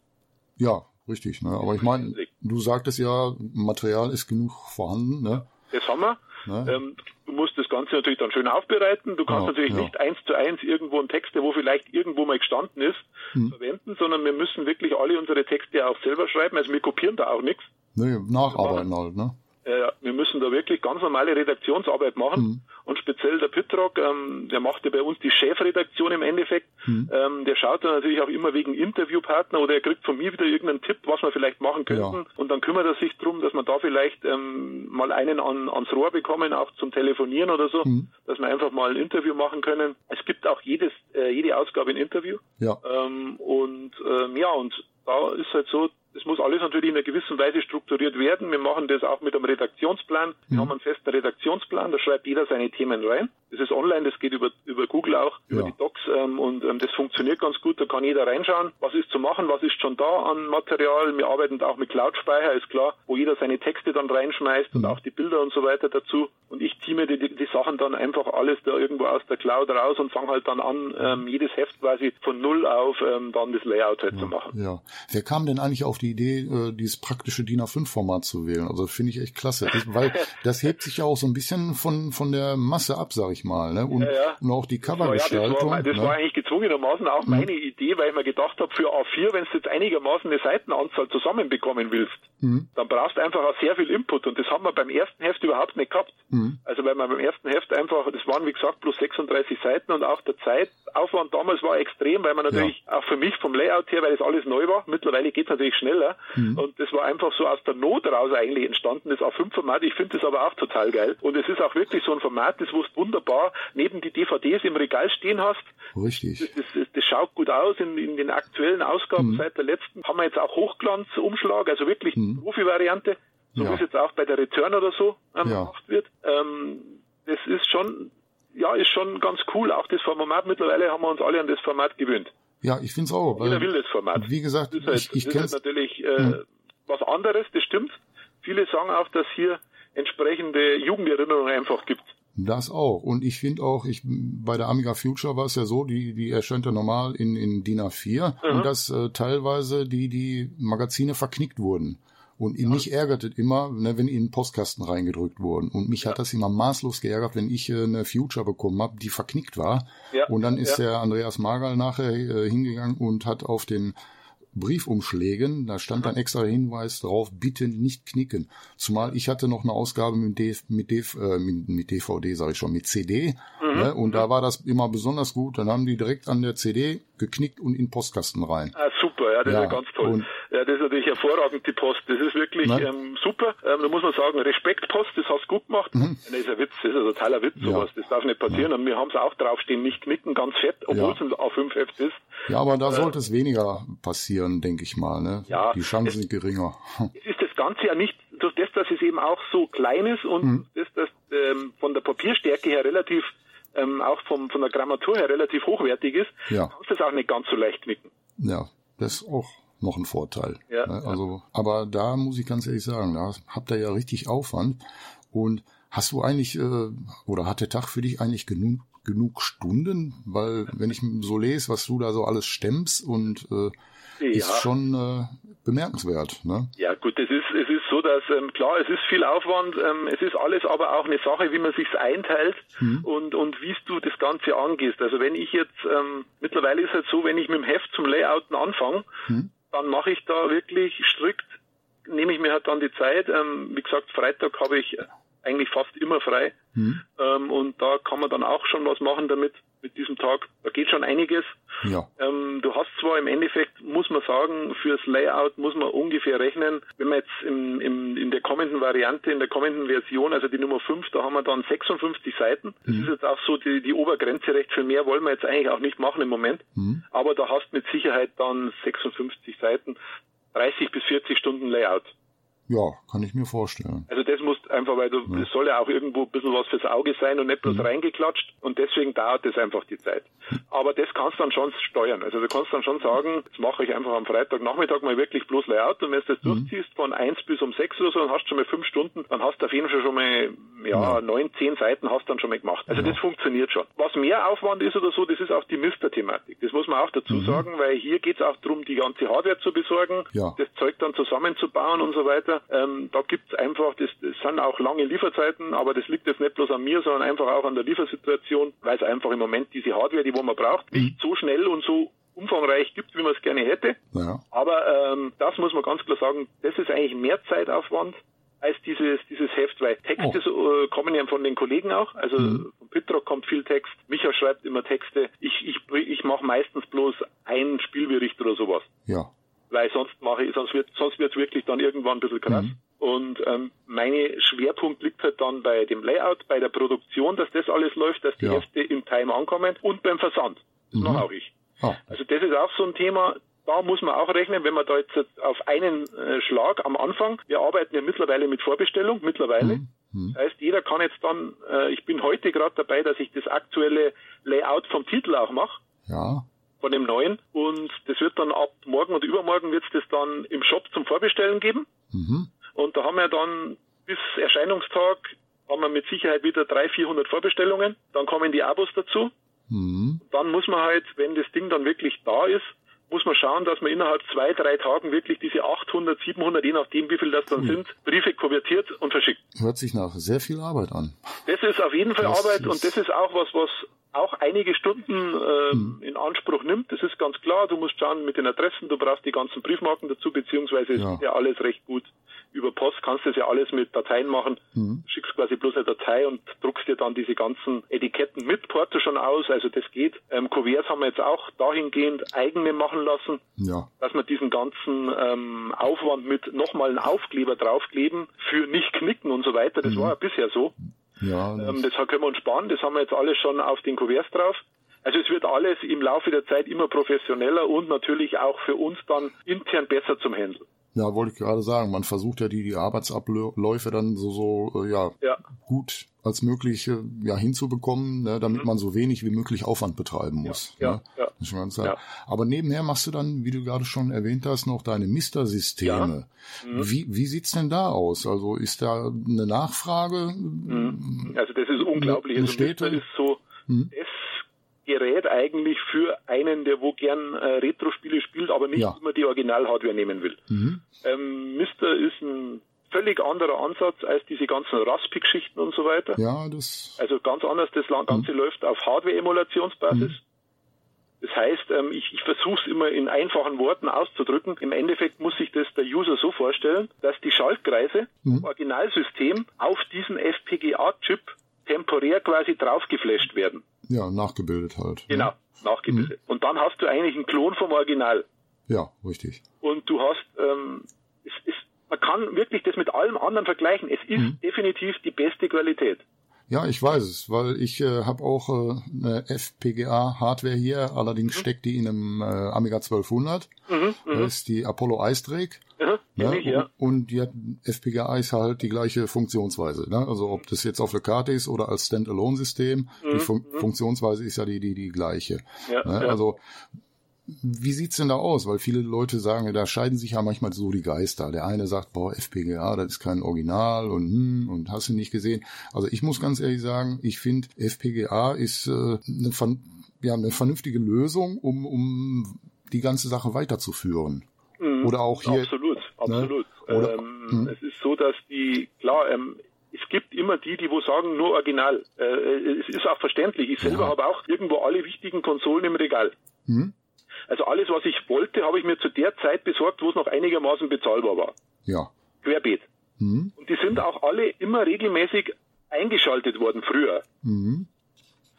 Ja, richtig. Ne? Aber ich meine, du sagtest ja, Material ist genug vorhanden. Ne? Das haben wir. Ne? Ähm, du musst das Ganze natürlich dann schön aufbereiten. Du kannst Ja, natürlich ja. nicht eins zu eins irgendwo einen Text, der wo vielleicht irgendwo mal gestanden ist, Hm. verwenden, sondern wir müssen wirklich alle unsere Texte auch selber schreiben. Also wir kopieren da auch nichts. Nee, nacharbeiten halt, ne? Äh, wir müssen da wirklich ganz normale Redaktionsarbeit machen. Mhm. Und speziell der Pittrock, ähm, der macht ja bei uns die Chefredaktion im Endeffekt. Mhm. Ähm, der schaut dann natürlich auch immer wegen Interviewpartner oder er kriegt von mir wieder irgendeinen Tipp, was wir vielleicht machen könnten. Ja. Und dann kümmert er sich drum, dass wir da vielleicht ähm, mal einen an, ans Rohr bekommen, auch zum Telefonieren oder so, Mhm. dass wir einfach mal ein Interview machen können. Es gibt auch jedes, äh, jede Ausgabe ein Interview. Ja. Ähm, und ähm, ja, und da ist halt so, es muss alles natürlich in einer gewissen Weise strukturiert werden. Wir machen das auch mit einem Redaktionsplan. Wir haben einen festen Redaktionsplan, da schreibt jeder seine Themen rein. Das ist online, das geht über, über Google auch, über Ja. die Docs ähm, und ähm, das funktioniert ganz gut. Da kann jeder reinschauen, was ist zu machen, was ist schon da an Material. Wir arbeiten auch mit Cloud-Speicher, ist klar, wo jeder seine Texte dann reinschmeißt und auch die Bilder und so weiter dazu. Und ich teame die, die, die Sachen dann einfach alles da irgendwo aus der Cloud raus und fange halt dann an, ähm, jedes Heft quasi von null auf ähm, dann das Layout halt zu machen. Ja. Wer kam denn eigentlich auf die Idee, äh, dieses praktische DIN A5-Format zu wählen? Also finde ich echt klasse. Ich, weil das hebt sich ja auch so ein bisschen von, von der Masse ab, sag ich mal. Ne? Und, Ja, ja. und auch die Ja, das Covergestaltung. war, das ne? war eigentlich gezwungenermaßen auch meine Idee, weil ich mir gedacht habe, für A4, wenn du jetzt einigermaßen eine Seitenanzahl zusammenbekommen willst, Mhm. dann brauchst du einfach auch sehr viel Input und das haben wir beim ersten Heft überhaupt nicht gehabt. Mhm. Also weil wir beim ersten Heft einfach, das waren wie gesagt bloß 36 Seiten und auch der Zeitaufwand damals war extrem, weil man natürlich auch für mich vom Layout her, weil das alles neu war, mittlerweile geht es natürlich schneller Mhm. und das war einfach so aus der Not raus eigentlich entstanden, das A5-Format. Ich finde das aber auch total geil und es ist auch wirklich so ein Format, das wo du wunderbar neben die DVDs im Regal stehen hast Richtig. das, das, das schaut gut aus in, in den aktuellen Ausgaben Mhm. seit der letzten. Haben wir jetzt auch Hochglanzumschlag, also wirklich Profi-Variante, so Ja. wie es jetzt auch bei der Return oder so ähm, Ja. gemacht wird. Ähm, das ist schon, ja, ist schon ganz cool. Auch das Format mittlerweile haben wir uns alle an das Format gewöhnt. Ja, ich find's auch. Weil, Jeder will das Format. Wie gesagt, Das ist halt, ich, ich das kenn's. ist halt natürlich äh, was anderes, das stimmt. Viele sagen auch, dass hier entsprechende Jugenderinnerungen einfach gibt. Das auch. Und ich finde auch, ich bei der Amiga Future war es ja so, die, die erscheint ja normal in, in DIN A4 Mhm. und dass äh, teilweise die, die Magazine verknickt wurden. Und ihn mich ärgert es immer, ne, wenn in den Postkasten reingedrückt wurden. Und mich hat das immer maßlos geärgert, wenn ich äh, eine Future bekommen habe, die verknickt war. Ja, Und dann ist ja. der Andreas Margal nachher äh, hingegangen und hat auf den Briefumschlägen, da stand dann extra Hinweis drauf, bitte nicht knicken. Zumal ich hatte noch eine Ausgabe mit, DF, mit, DF, äh, mit, DVD, sage ich schon, mit CD. Mhm. Ne, und da war das immer besonders gut. Dann haben die direkt an der CD geknickt und in den Postkasten rein. Ah, super, ja, das Ja, ist ja ganz toll. ja, das ist natürlich hervorragend, die Post. Das ist wirklich ähm, super. Ähm, da muss man sagen, Respekt, Post, das hast du gut gemacht. Das ist ein Witz, das ist ein totaler Witz, Mhm. Sowas. Das darf nicht passieren. Und wir haben es auch draufstehen, nicht knicken, ganz fett, obwohl es ein A5-Heft ist. Ja, aber da sollte es weniger passieren, denke ich mal. Ne? Äh, Ja, die Chancen sind geringer. Es ist das Ganze ja nicht durch das, dass es eben auch so klein ist und Mhm. das, das ähm, von der Papierstärke her relativ, ähm, auch vom, von der Grammatur her relativ hochwertig ist, Ja. kannst du das auch nicht ganz so leicht knicken. Ja, das ist auch noch ein Vorteil. Ja. Ne? Also, aber da muss ich ganz ehrlich sagen, da habt ihr ja richtig Aufwand. Und hast du eigentlich, äh, oder hat der Tag für dich eigentlich genug, genug Stunden? Weil, wenn ich so lese, was du da so alles stemmst und äh, ist Ja. schon äh, bemerkenswert. Ne? Ja gut, es ist es ist so, dass ähm, klar, es ist viel Aufwand, ähm, es ist alles aber auch eine Sache, wie man sich's einteilt und und wie du das Ganze angehst. Also wenn ich jetzt ähm, mittlerweile ist es so, wenn ich mit dem Heft zum Layouten anfange, dann mache ich da wirklich strikt, nehme ich mir halt dann die Zeit. Ähm, wie gesagt, Freitag habe ich eigentlich fast immer frei ähm, und da kann man dann auch schon was machen damit mit diesem Tag. Da geht schon einiges. Ja. Ähm, du hast zwar im Endeffekt, muss man sagen, fürs Layout muss man ungefähr rechnen, wenn man jetzt im, im, in der kommenden Variante, in der kommenden Version, also die Nummer 5, da haben wir dann 56 Seiten. Das ist jetzt auch so die, die Obergrenze, recht viel mehr wollen wir jetzt eigentlich auch nicht machen im Moment. Aber da hast mit Sicherheit dann 56 Seiten, 30 bis 40 Stunden Layout. Ja, kann ich mir vorstellen. Also das muss einfach, weil du, es soll ja auch irgendwo ein bisschen was fürs Auge sein und nicht bloß reingeklatscht und deswegen dauert das einfach die Zeit. Aber das kannst du dann schon steuern. Also du kannst dann schon sagen, jetzt mache ich einfach am Freitagnachmittag mal wirklich bloß Layout und wenn du das durchziehst von eins bis um sechs oder so, dann hast du schon mal fünf Stunden, dann hast du auf jeden Fall schon mal ja, neun, zehn Seiten hast du dann schon mal gemacht. Also das funktioniert schon. Was mehr Aufwand ist oder so, das ist auch die Mister-Thematik. Das muss man auch dazu sagen, weil hier geht es auch darum, die ganze Hardware zu besorgen, Ja. das Zeug dann zusammenzubauen und so weiter. Hersteller. Ähm, da gibt's einfach, das, das sind auch lange Lieferzeiten, aber das liegt jetzt nicht bloß an mir, sondern einfach auch an der Liefersituation, weil es einfach im Moment diese Hardware, die wo man braucht, nicht so schnell und so umfangreich gibt, wie man es gerne hätte. Ja. Aber ähm, das muss man ganz klar sagen, das ist eigentlich mehr Zeitaufwand als dieses dieses Heft, weil Texte Oh. äh, kommen ja von den Kollegen auch. Also Mhm. von Pitrock kommt viel Text, Micha schreibt immer Texte. Ich ich ich mache meistens bloß einen Spielbericht oder sowas, Ja. Weil sonst mache ich sonst wird sonst wird's wirklich dann irgendwann ein bisschen krass. Mhm. Und ähm, meine Schwerpunkt liegt halt dann bei dem Layout, bei der Produktion, dass das alles läuft, dass die Ja. Hefte im Time ankommen und beim Versand. Das Mhm. mache auch ich. Ah, Also das ist auch so ein Thema, da muss man auch rechnen, wenn man da jetzt auf einen äh, Schlag am Anfang, wir arbeiten ja mittlerweile mit Vorbestellung, mittlerweile. Mhm. Das heißt, jeder kann jetzt dann, äh, ich bin heute gerade dabei, dass ich das aktuelle Layout vom Titel auch mache, ja. Von dem neuen. Und das wird dann ab morgen und übermorgen wird es das dann im Shop zum Vorbestellen geben. Mhm. Und da haben wir dann bis Erscheinungstag haben wir mit Sicherheit wieder 300, 400 Vorbestellungen. Dann kommen die Abos dazu. Mhm. Dann muss man halt, wenn das Ding dann wirklich da ist, muss man schauen, dass man innerhalb zwei, drei Tagen wirklich diese 800, 700, je nachdem wie viel das dann sind, Briefe konvertiert und verschickt. Hört sich nach sehr viel Arbeit an. Das ist auf jeden Fall Das Arbeit und das ist auch was, was auch einige Stunden ähm, Hm. in Anspruch nimmt. Das ist ganz klar. Du musst schauen mit den Adressen, du brauchst die ganzen Briefmarken dazu, beziehungsweise Ja. ist ja alles recht gut über Post, kannst das ja alles mit Dateien machen. Mhm. Schickst quasi bloß eine Datei und druckst dir dann diese ganzen Etiketten mit Porto schon aus. Also das geht. Ähm, Kuverts haben wir jetzt auch dahingehend eigene machen lassen Ja. dass wir diesen ganzen ähm, Aufwand mit nochmal einen Aufkleber draufkleben für nicht knicken und so weiter. Das war ja bisher so. Ja. Das, Ähm, das können wir uns sparen. Das haben wir jetzt alles schon auf den Kuverts drauf. Also es wird alles im Laufe der Zeit immer professioneller und natürlich auch für uns dann intern besser zum Handeln. Ja, wollte ich gerade sagen. Man versucht ja die, die Arbeitsabläufe dann so, so, äh, ja, Ja, gut als möglich äh, ja, hinzubekommen, ne, damit man so wenig wie möglich Aufwand betreiben muss. Mhm. ja, ne? ja. Klar. Ja. Aber nebenher machst du dann, wie du gerade schon erwähnt hast, noch deine Mister-Systeme. Mhm. Wie, wie sieht's denn da aus? Also ist da eine Nachfrage? also das ist unglaublich. Eine Also Städte? Ist so Mhm. Gerät eigentlich für einen, der wo gern äh, Retro-Spiele spielt, aber nicht Ja. immer die Original-Hardware nehmen will. Mhm. Ähm, Mister ist ein völlig anderer Ansatz als diese ganzen Raspi-Geschichten und so weiter. Ja, das. Also ganz anders, das Ganze läuft auf Hardware-Emulationsbasis. Das heißt, ähm, ich, ich versuche es immer in einfachen Worten auszudrücken. Im Endeffekt muss sich das der User so vorstellen, dass die Schaltkreise im Originalsystem auf diesen FPGA-Chip temporär quasi draufgeflasht werden. Ja, nachgebildet halt. ne? Genau, nachgebildet. Und dann hast du eigentlich einen Klon vom Original. Ja, richtig. Und du hast, ähm, es ist, man kann wirklich das mit allem anderen vergleichen. Es ist Mhm. definitiv die beste Qualität. Ja, ich weiß es, weil ich äh, habe auch äh, eine FPGA-Hardware hier, allerdings steckt die in einem äh, Amiga 1200. Mhm, Das ist die Apollo Drake. Mhm, Ne? ich, ja. Und die hat, FPGA ist halt die gleiche Funktionsweise. Ne? Also ob das jetzt auf der Karte ist oder als Standalone-System, die Fun Funktionsweise ist ja die, die, die gleiche. Mhm, Ja, ne? ja. Also wie sieht's denn da aus? Weil viele Leute sagen, da scheiden sich ja manchmal so die Geister. Der eine sagt, boah, FPGA, das ist kein Original und hm, und hast du nicht gesehen. Also ich muss ganz ehrlich sagen, ich finde FPGA ist äh, eine, ja, eine vernünftige Lösung, um, um die ganze Sache weiterzuführen. Mhm. Oder auch hier. Absolut, absolut. Oder- ähm, Mhm. Es ist so, dass die, klar, ähm, es gibt immer die, die wo sagen, nur Original. Äh, es ist auch verständlich. Ich selber Ja. habe auch irgendwo alle wichtigen Konsolen im Regal. Hm? Also alles, was ich wollte, habe ich mir zu der Zeit besorgt, wo es noch einigermaßen bezahlbar war. Ja. Querbeet. Hm? Und die sind auch alle immer regelmäßig eingeschaltet worden früher. Mhm.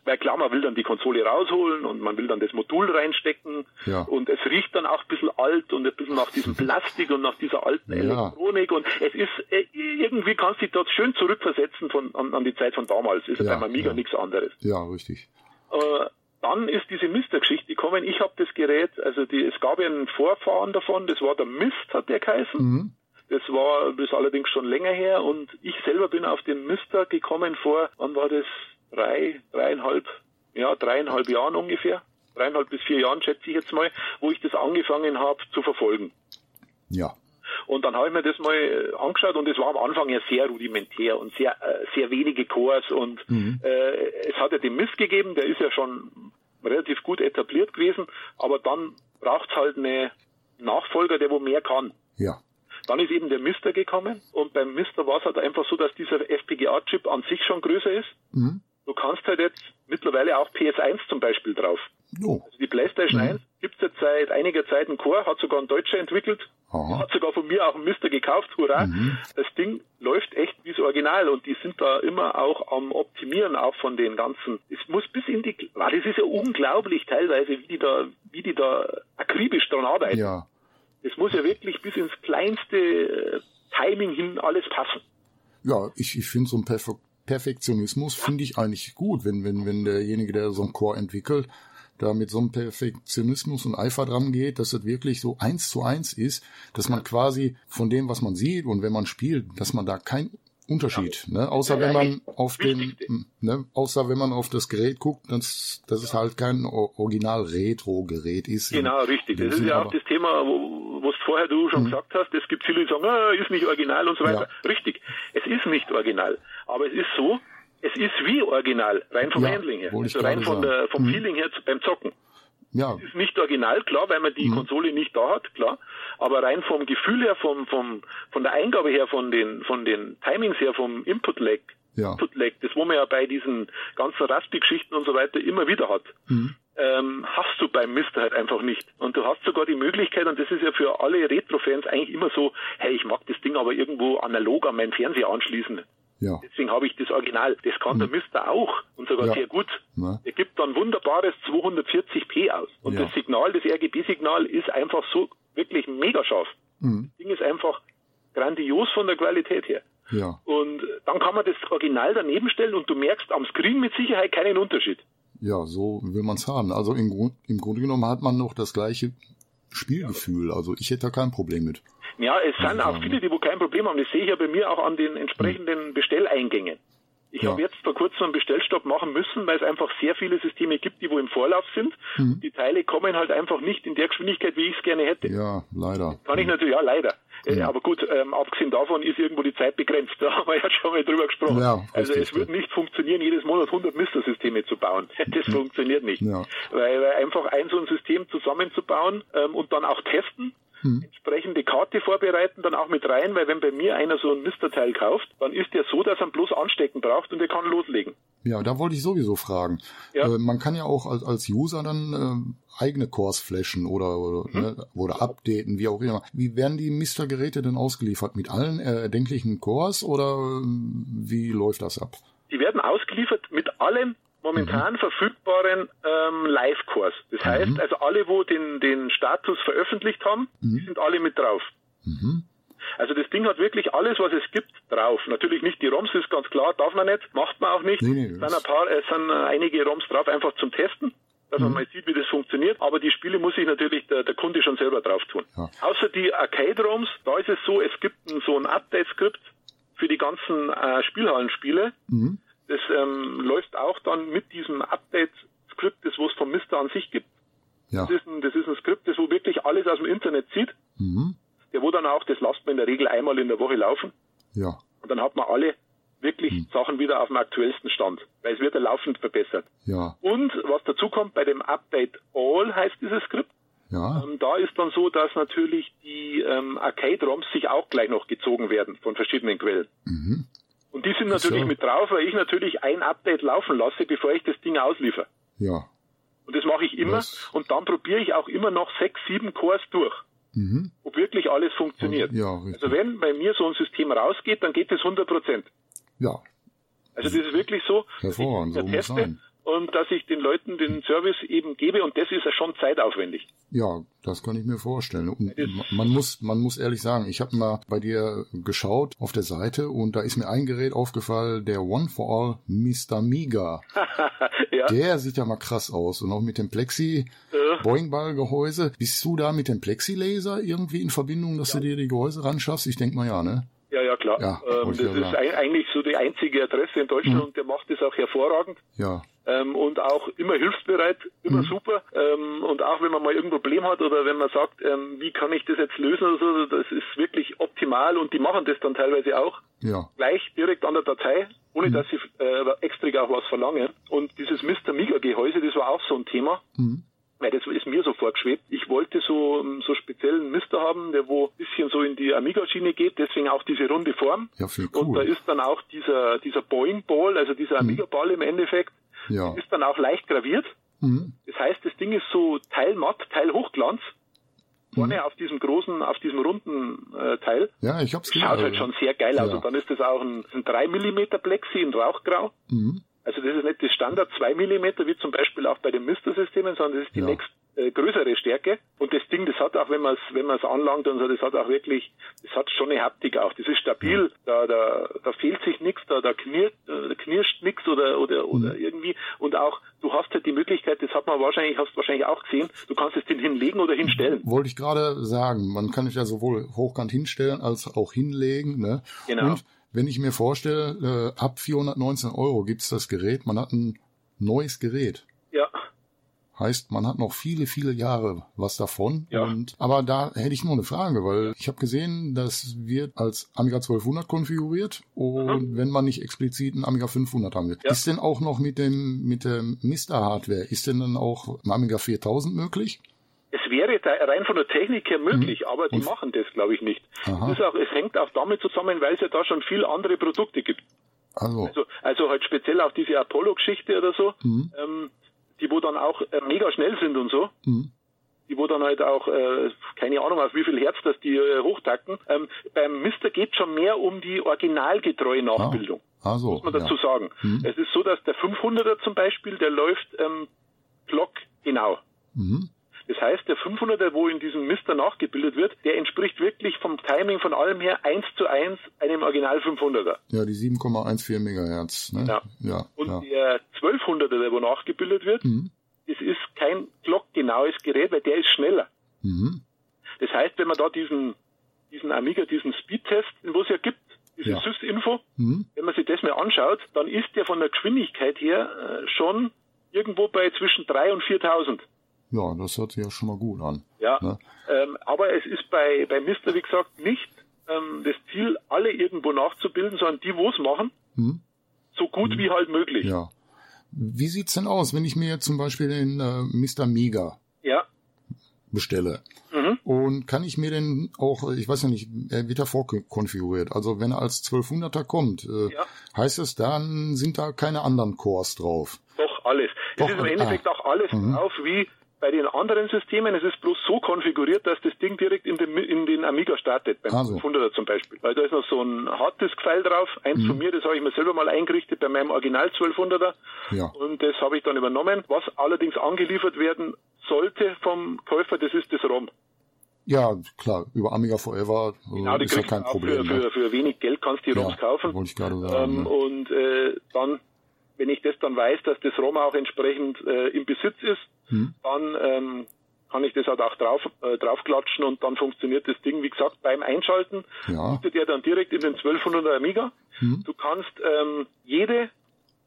Weil klar, man will dann die Konsole rausholen und man will dann das Modul reinstecken Ja. und es riecht dann auch ein bisschen alt und ein bisschen nach diesem Plastik und nach dieser alten Ja. Elektronik und es ist, äh, irgendwie kannst du dich dort schön zurückversetzen von, an, an die Zeit von damals. Ist ja, beim Amiga ja. nichts anderes. Ja, richtig. Äh, dann ist diese Mister-Geschichte gekommen. Ich habe das Gerät, also die, es gab ja einen Vorfahren davon, das war der Mist, hat der geheißen. Mhm. Das war das ist allerdings schon länger her und ich selber bin auf den Mister gekommen vor, wann war das? Drei, dreieinhalb, ja, dreieinhalb Jahren ungefähr. Dreieinhalb bis vier Jahren schätze ich jetzt mal, wo ich das angefangen habe zu verfolgen. Ja. Und dann habe ich mir das mal äh, angeschaut und es war am Anfang ja sehr rudimentär und sehr, äh, sehr wenige Cores und äh, es hat ja den Mist gegeben, der ist ja schon relativ gut etabliert gewesen, aber dann braucht's halt eine Nachfolger, der wo mehr kann. Ja. Dann ist eben der Mister gekommen und beim Mister war es halt einfach so, dass dieser FPGA-Chip an sich schon größer ist. Mhm. Du kannst halt jetzt mittlerweile auch PS1 zum Beispiel drauf. Oh. Also die PlayStation mhm. 1 gibt es jetzt seit einiger Zeit einen Core, hat sogar ein Deutscher entwickelt, Aha. hat sogar von mir auch ein Mister gekauft, hurra. Mhm. Das Ding läuft echt wie das Original und die sind da immer auch am Optimieren auch von den ganzen. Es muss bis in die, wow, das ist ja unglaublich teilweise, wie die da, wie die da akribisch dran arbeiten. Ja. Es muss ja wirklich bis ins kleinste äh, Timing hin alles passen. Ja, ich, ich finde so ein Perf Perfektionismus finde ich eigentlich gut, wenn, wenn, wenn derjenige, der so ein Core entwickelt, da mit so einem Perfektionismus und Eifer dran geht, dass es wirklich so eins zu eins ist, dass man quasi von dem, was man sieht und wenn man spielt, dass man da kein Unterschied, ja. ne? Außer wenn man auf den, ne? Außer wenn man auf das Gerät guckt, dass, dass es halt kein Original Retro-Gerät ist. Genau, richtig. Das ist ja auch das Thema, wo, was vorher du schon mhm. gesagt hast. Es gibt viele, die sagen, ah, ist nicht original und so weiter. Ja. Richtig. Es ist nicht original. Aber es ist so, es ist wie original, rein vom ja, Handling her. Also rein von der, vom mhm. Feeling her beim Zocken. Ja. Es ist nicht original, klar, weil man die mhm. Konsole nicht da hat, klar. Aber rein vom Gefühl her, vom, vom, von der Eingabe her, von den, von den Timings her, vom Input-Lag, ja. Input-Lag, das wo man ja bei diesen ganzen Raspi-Geschichten und so weiter immer wieder hat. Mhm. Ähm, hast du beim Mister halt einfach nicht. Und du hast sogar die Möglichkeit, und das ist ja für alle Retro-Fans eigentlich immer so, hey, ich mag das Ding aber irgendwo analog an meinen Fernseher anschließen. Ja. Deswegen habe ich das Original. Das kann der hm. Mister auch und sogar ja. sehr gut. Ja. Er gibt dann wunderbares 240p aus. Und ja. das Signal, das RGB-Signal ist einfach so wirklich mega scharf. Mhm. Das Ding ist einfach grandios von der Qualität her. Ja. Und dann kann man das Original daneben stellen und du merkst am Screen mit Sicherheit keinen Unterschied. Ja, so will man es haben. Also im, Grund, im Grunde genommen hat man noch das gleiche Spielgefühl. Also ich hätte da kein Problem mit. Ja, es sind auch viele, die wo kein Problem haben. Das sehe ich ja bei mir auch an den entsprechenden Bestelleingängen. Ich ja. habe jetzt vor kurzem einen Bestellstopp machen müssen, weil es einfach sehr viele Systeme gibt, die wo im Vorlauf sind. Mhm. Die Teile kommen halt einfach nicht in der Geschwindigkeit, wie ich es gerne hätte. Ja, leider. Kann ich natürlich, ja, leider. Äh, ja. Aber gut, ähm, abgesehen davon ist irgendwo die Zeit begrenzt. Da haben wir ja schon mal drüber gesprochen. Ja, also es wird nicht funktionieren, jedes Monat 100 Mister-Systeme zu bauen. Das mhm. funktioniert nicht. Ja. Weil, weil einfach ein so ein System zusammenzubauen ähm, und dann auch testen, hm. entsprechende Karte vorbereiten, dann auch mit rein, weil wenn bei mir einer so ein Misterteil kauft, dann ist der so, dass er bloß anstecken braucht und er kann loslegen. Ja, da wollte ich sowieso fragen. Ja. Äh, man kann ja auch als, als User dann äh, eigene Cores flashen oder oder, mhm. ne, oder updaten, wie auch immer. Wie werden die Mister-Geräte denn ausgeliefert? Mit allen äh, erdenklichen Cores oder äh, wie läuft das ab? Die werden ausgeliefert mit allen momentan mhm. verfügbaren ähm, Live-Kurs. Das mhm. heißt, also alle, wo den, den Status veröffentlicht haben, mhm. die sind alle mit drauf. Mhm. Also das Ding hat wirklich alles, was es gibt, drauf. Natürlich nicht die ROMs, ist ganz klar, darf man nicht, macht man auch nicht. Nee, nee, es sind, ein paar, es sind einige ROMs drauf, einfach zum Testen dass man mhm. mal sieht, wie das funktioniert. Aber die Spiele muss sich natürlich der, der Kunde schon selber drauf tun. Ja. Außer die Arcade-ROMs, da ist es so, es gibt ein, so ein Update-Skript für die ganzen äh, Spielhallenspiele. Mhm. Das ähm, läuft auch dann mit diesem Update-Skript, das was vom Mister an sich gibt. Ja. Das, ist ein, das ist ein Skript, das wo wirklich alles aus dem Internet zieht. Mhm. Der wo dann auch, das lasst man in der Regel einmal in der Woche laufen. Ja. Und dann hat man alle wirklich mhm. Sachen wieder auf dem aktuellsten Stand, weil es wird ja laufend verbessert. Ja. Und was dazu kommt, bei dem Update All heißt dieses Skript, ja. Ähm, da ist dann so, dass natürlich die ähm, Arcade-ROMs sich auch gleich noch gezogen werden von verschiedenen Quellen. Mhm. Und die sind natürlich so. mit drauf, weil ich natürlich ein Update laufen lasse, bevor ich das Ding ausliefer. Ja. Und das mache ich immer. Was? Und dann probiere ich auch immer noch sechs, sieben Cores durch. Mhm. Ob wirklich alles funktioniert. Ja, also wenn bei mir so ein System rausgeht, dann geht es 100 Prozent. Ja. Also das ist wirklich so. Hervorragend, so muss sein und dass ich den Leuten den Service eben gebe und das ist ja schon zeitaufwendig. Ja, das kann ich mir vorstellen. Und man muss, man muss ehrlich sagen, ich habe mal bei dir geschaut auf der Seite und da ist mir ein Gerät aufgefallen, der One for All Mr. Miga. ja. Der sieht ja mal krass aus und auch mit dem Plexi äh. Boingball-Gehäuse. Bist du da mit dem Plexi-Laser irgendwie in Verbindung, dass ja. du dir die Gehäuse ran schaffst? Ich denk mal ja, ne? Ja, ja, klar. Ja, ähm, das ist ein, eigentlich so die einzige Adresse in Deutschland mhm. und der macht das auch hervorragend. Ja. Ähm, und auch immer hilfsbereit, immer mhm. super. Ähm, und auch wenn man mal irgendein Problem hat oder wenn man sagt, ähm, wie kann ich das jetzt lösen oder so, das ist wirklich optimal und die machen das dann teilweise auch. Ja. Gleich direkt an der Datei, ohne mhm. dass sie äh, extra auch was verlangen. Und dieses Mr. Miga Gehäuse, das war auch so ein Thema. Mhm weil das ist mir so vorgeschwebt. Ich wollte so, so speziellen Mister haben, der wo ein bisschen so in die Amiga-Schiene geht, deswegen auch diese runde Form. Ja, viel cool. Und da ist dann auch dieser, dieser Boeing Ball, also dieser Mhm. Amiga-Ball im Endeffekt, Ja. ist dann auch leicht graviert. Mhm. Das heißt, das Ding ist so Teil matt, Teil Hochglanz. Vorne Mhm. auf diesem großen, auf diesem runden äh, Teil. Ja, ich hab's Schaut halt gesehen. schon sehr geil aus. Ja. Und dann ist das auch ein, ein 3 mm Plexi in Rauchgrau. Mhm. Also das ist nicht das Standard 2 mm, wie zum Beispiel auch bei den Mister-Systemen, sondern das ist die Ja. nächst äh, größere Stärke. Und das Ding, das hat auch, wenn man es wenn man es anlangt und so, das hat auch wirklich, das hat schon eine Haptik auch. Das ist stabil, da, da, da fehlt sich nichts, da, da, knirrt, äh, da knirscht nichts oder, oder, oder irgendwie. Und auch, du hast halt die Möglichkeit, das hat man wahrscheinlich, hast wahrscheinlich auch gesehen, du kannst es den hinlegen oder hinstellen. Wollte ich gerade sagen, man kann es ja sowohl hochkant hinstellen als auch hinlegen. Ne? Genau. Und wenn ich mir vorstelle, äh, ab 419 Euro gibt's das Gerät, man hat ein neues Gerät. Heißt, man hat noch viele, viele Jahre was davon. Ja. Und, aber da hätte ich nur eine Frage, weil ich habe gesehen, das wird als Amiga 1200 konfiguriert und wenn man nicht explizit einen Amiga 500 haben will. Ja. Ist denn auch noch mit dem mit der Mister Hardware, ist denn dann auch ein Amiga 4000 möglich? es wäre da rein von der Technik her möglich, aber die Mhm. Und- machen das, glaube ich, nicht. Aha. Auch, es hängt auch damit zusammen, weil es ja da schon viel andere Produkte gibt. Also, Also, also halt speziell auch diese Apollo-Geschichte oder so, Mhm. ähm, die wo dann auch äh, mega schnell sind und so, mhm. die wo dann halt auch, äh, keine Ahnung auf wie viel Hertz das die äh, hochtacken. Ähm, beim Mister geht schon mehr um die originalgetreue Nachbildung, also, muss man dazu ja. sagen. Mhm. Es ist so, dass der 500er zum Beispiel, der läuft ähm, Glock genau. Mhm. Das heißt, der 500er, wo in diesem Mister nachgebildet wird, der entspricht wirklich vom Timing von allem her eins zu eins einem Original 500er. Ja, die 7,14 Megahertz. Ne? Ja. ja, Und ja. der 1200er, der wo nachgebildet wird, Mhm. das ist kein glockgenaues Gerät, weil der ist schneller. Mhm. Das heißt, wenn man da diesen, diesen Amiga, diesen Speedtest, den wo es ja gibt, diese Ja. SysInfo, Mhm. wenn man sich das mal anschaut, dann ist der von der Geschwindigkeit her äh, schon irgendwo bei zwischen 3 und 4000. Ja, das hört sich ja schon mal gut an. Ja, Ne? ähm, aber es ist bei, bei Mister, wie gesagt, nicht ähm, das Ziel, alle irgendwo nachzubilden, sondern die, wo es machen, Mhm. so gut wie halt möglich. Ja. Wie sieht's denn aus, wenn ich mir zum Beispiel den äh, Mr. Mega Ja. bestelle? Mhm. Und kann ich mir denn auch, äh, ich weiß ja nicht, er wird ja vorkonfiguriert. Also wenn er als 1200er kommt, äh, Ja. heißt es dann, sind da keine anderen Cores drauf? Doch, alles. Doch, es ist im ah. Endeffekt auch alles Mhm. drauf wie bei den anderen Systemen. Es ist bloß so konfiguriert, dass das Ding direkt in den, in den Amiga startet, beim Ah, so. 500er zum Beispiel. Weil da ist noch so ein Harddisk-File drauf, eins Mhm. von mir, das habe ich mir selber mal eingerichtet bei meinem Original 1200er. Ja. Und das habe ich dann übernommen. Was allerdings angeliefert werden sollte vom Käufer, das ist das ROM. Ja, klar, über Amiga Forever äh, Genau, ist ja kein Problem. für, ne? für, für wenig Geld kannst du die ROMs ja, kaufen. wollte ich gerade sagen. Ähm, ne? und äh, dann, wenn ich das dann weiß, dass das ROM auch entsprechend äh, im Besitz ist, Hm? dann ähm, kann ich das halt auch drauf, äh, draufklatschen und dann funktioniert das Ding, wie gesagt, beim Einschalten Ja. bietet er dann direkt in den 1200er Amiga. Hm? Du kannst ähm, jede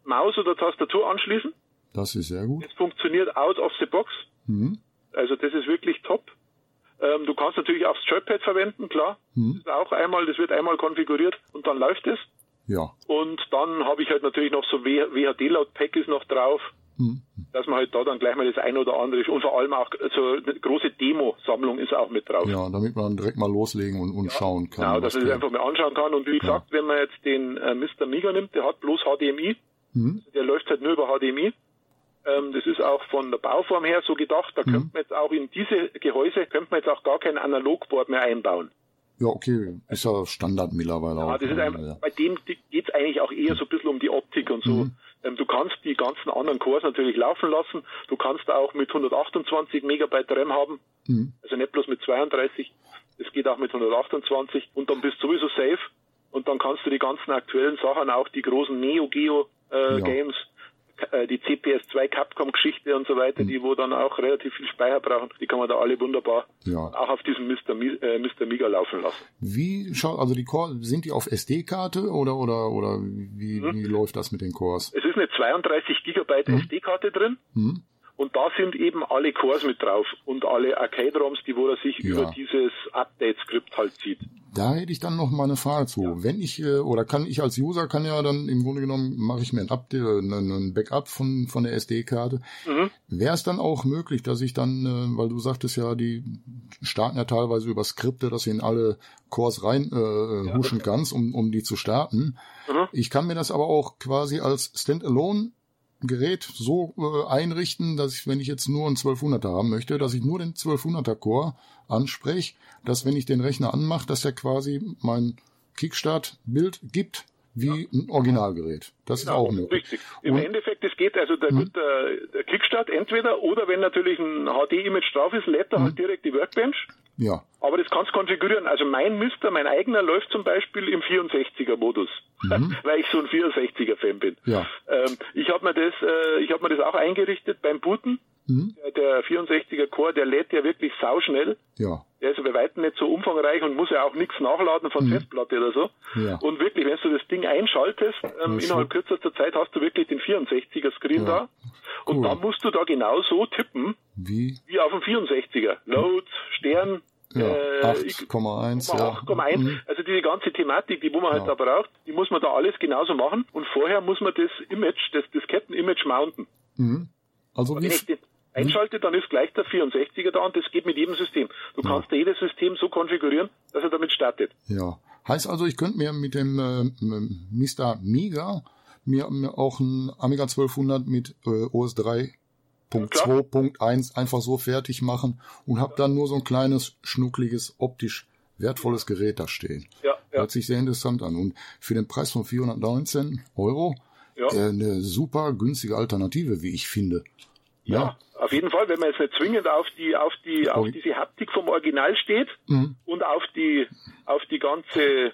Maus oder Tastatur anschließen. Das ist sehr gut. Es funktioniert out of the box. Hm? Also das ist wirklich top. Ähm, du kannst natürlich auch das Joypad verwenden, klar. Hm? Das ist auch einmal, das wird einmal konfiguriert und dann läuft es. Ja. Und dann habe ich halt natürlich noch so WHD-Laut-Pack noch drauf, Hm? dass man halt da dann gleich mal das ein oder andere und vor allem auch so eine große Demo-Sammlung ist auch mit drauf. Ja, damit man direkt mal loslegen und, und schauen kann. Genau, dass man sich der- einfach mal anschauen kann. Und wie gesagt, wenn man jetzt den äh, Mr. Mega nimmt, der hat bloß HDMI, Hm? der läuft halt nur über HDMI. Ähm, das ist auch von der Bauform her so gedacht, da Mhm. könnte man jetzt auch in diese Gehäuse, könnte man jetzt auch gar kein Analogboard mehr einbauen. Ja, okay, ist ja Standard mittlerweile Ja, auch. das ist ne? einfach, ja. bei dem geht es eigentlich auch eher so ein bisschen um die Optik und so. Mhm. Ähm, du kannst die ganzen anderen Cores natürlich laufen lassen. Du kannst auch mit 128 Megabyte RAM haben. Mhm. Also nicht bloß mit 32. Es geht auch mit 128 und dann bist du sowieso safe. Und dann kannst du die ganzen aktuellen Sachen, auch die großen Neo Geo äh, Ja. Games, äh, die CPS2 Capcom Geschichte und so weiter, Mhm. die wo dann auch relativ viel Speicher brauchen, die kann man da alle wunderbar Ja. auch auf diesem Mr. Mi äh, Mr. Miga laufen lassen. Wie schaut, also die Core, sind die auf SD-Karte oder, oder, oder wie, Mhm. wie läuft das mit den Cores? Es ist eine 32 Gigabyte Mhm. SD-Karte drin Hm? Und da sind eben alle Cores mit drauf und alle Arcade-ROMs, die wo er sich ja. über dieses Update-Skript halt zieht. Da hätte ich dann noch mal eine Frage zu. Ja. Wenn ich äh, oder kann ich als User kann ja dann im Grunde genommen mache ich mir ein Update, äh, ein Backup von von der SD-Karte. Mhm. Wäre es dann auch möglich, dass ich dann, äh, weil du sagtest ja, die starten ja teilweise über Skripte, dass ich in alle Cores rein äh, ja, huschen kannst, um um die zu starten. Mhm. Ich kann mir das aber auch quasi als Standalone Gerät so äh, einrichten, dass ich, wenn ich jetzt nur einen 1200er haben möchte, dass ich nur den 1200er Core anspreche, dass wenn ich den Rechner anmache, dass er quasi mein Kickstart-Bild gibt wie ein Originalgerät. Das genau, ist auch möglich. Richtig. Im Und, Endeffekt, es geht, also der, hm? der, der Kickstart entweder oder wenn natürlich ein HD-Image drauf ist, lädt er hm. halt direkt die Workbench. Ja. Aber das kannst du konfigurieren. Also mein Mister, mein eigener läuft zum Beispiel im 64er-Modus, mhm. weil ich so ein 64er-Fan bin. Ja. Ähm, ich habe mir das, äh, ich habe mir das auch eingerichtet beim Booten. Mhm. Der, der 64er Core, der lädt ja wirklich sauschnell. Ja. Der ist bei weitem nicht so umfangreich und muss ja auch nichts nachladen von mhm. Festplatte oder so. Ja. Und wirklich, wenn du das Ding einschaltest, ähm, innerhalb kürzester Zeit hast du wirklich den 64er Screen ja. da. Und cool. dann musst du da genau so tippen, wie, wie auf dem 64er. Load, Stern, ja, 8,1. Äh, ja. 8,1. Mhm. Also diese ganze Thematik, die wo man halt da braucht, die muss man da alles genauso machen. Und vorher muss man das Image, das Disketten-Image mounten. Mhm. Also wie, einschalte, dann ist gleich der 64er da und das geht mit jedem System. Du ja. kannst jedes System so konfigurieren, dass er damit startet. Ja. Heißt also, ich könnte mir mit dem äh, Mr. Miga mir, mir auch ein Amiga 1200 mit äh, OS 3.2.1 einfach so fertig machen und habe dann nur so ein kleines, schnuckliges, optisch wertvolles Gerät da stehen. Ja, ja. Hört sich sehr interessant an. Und für den Preis von 419 Euro ja. äh, eine super günstige Alternative, wie ich finde. Ja, ja, auf jeden Fall, wenn man jetzt nicht zwingend auf die, auf die, auf diese Haptik vom Original steht mhm. und auf die, auf die ganze,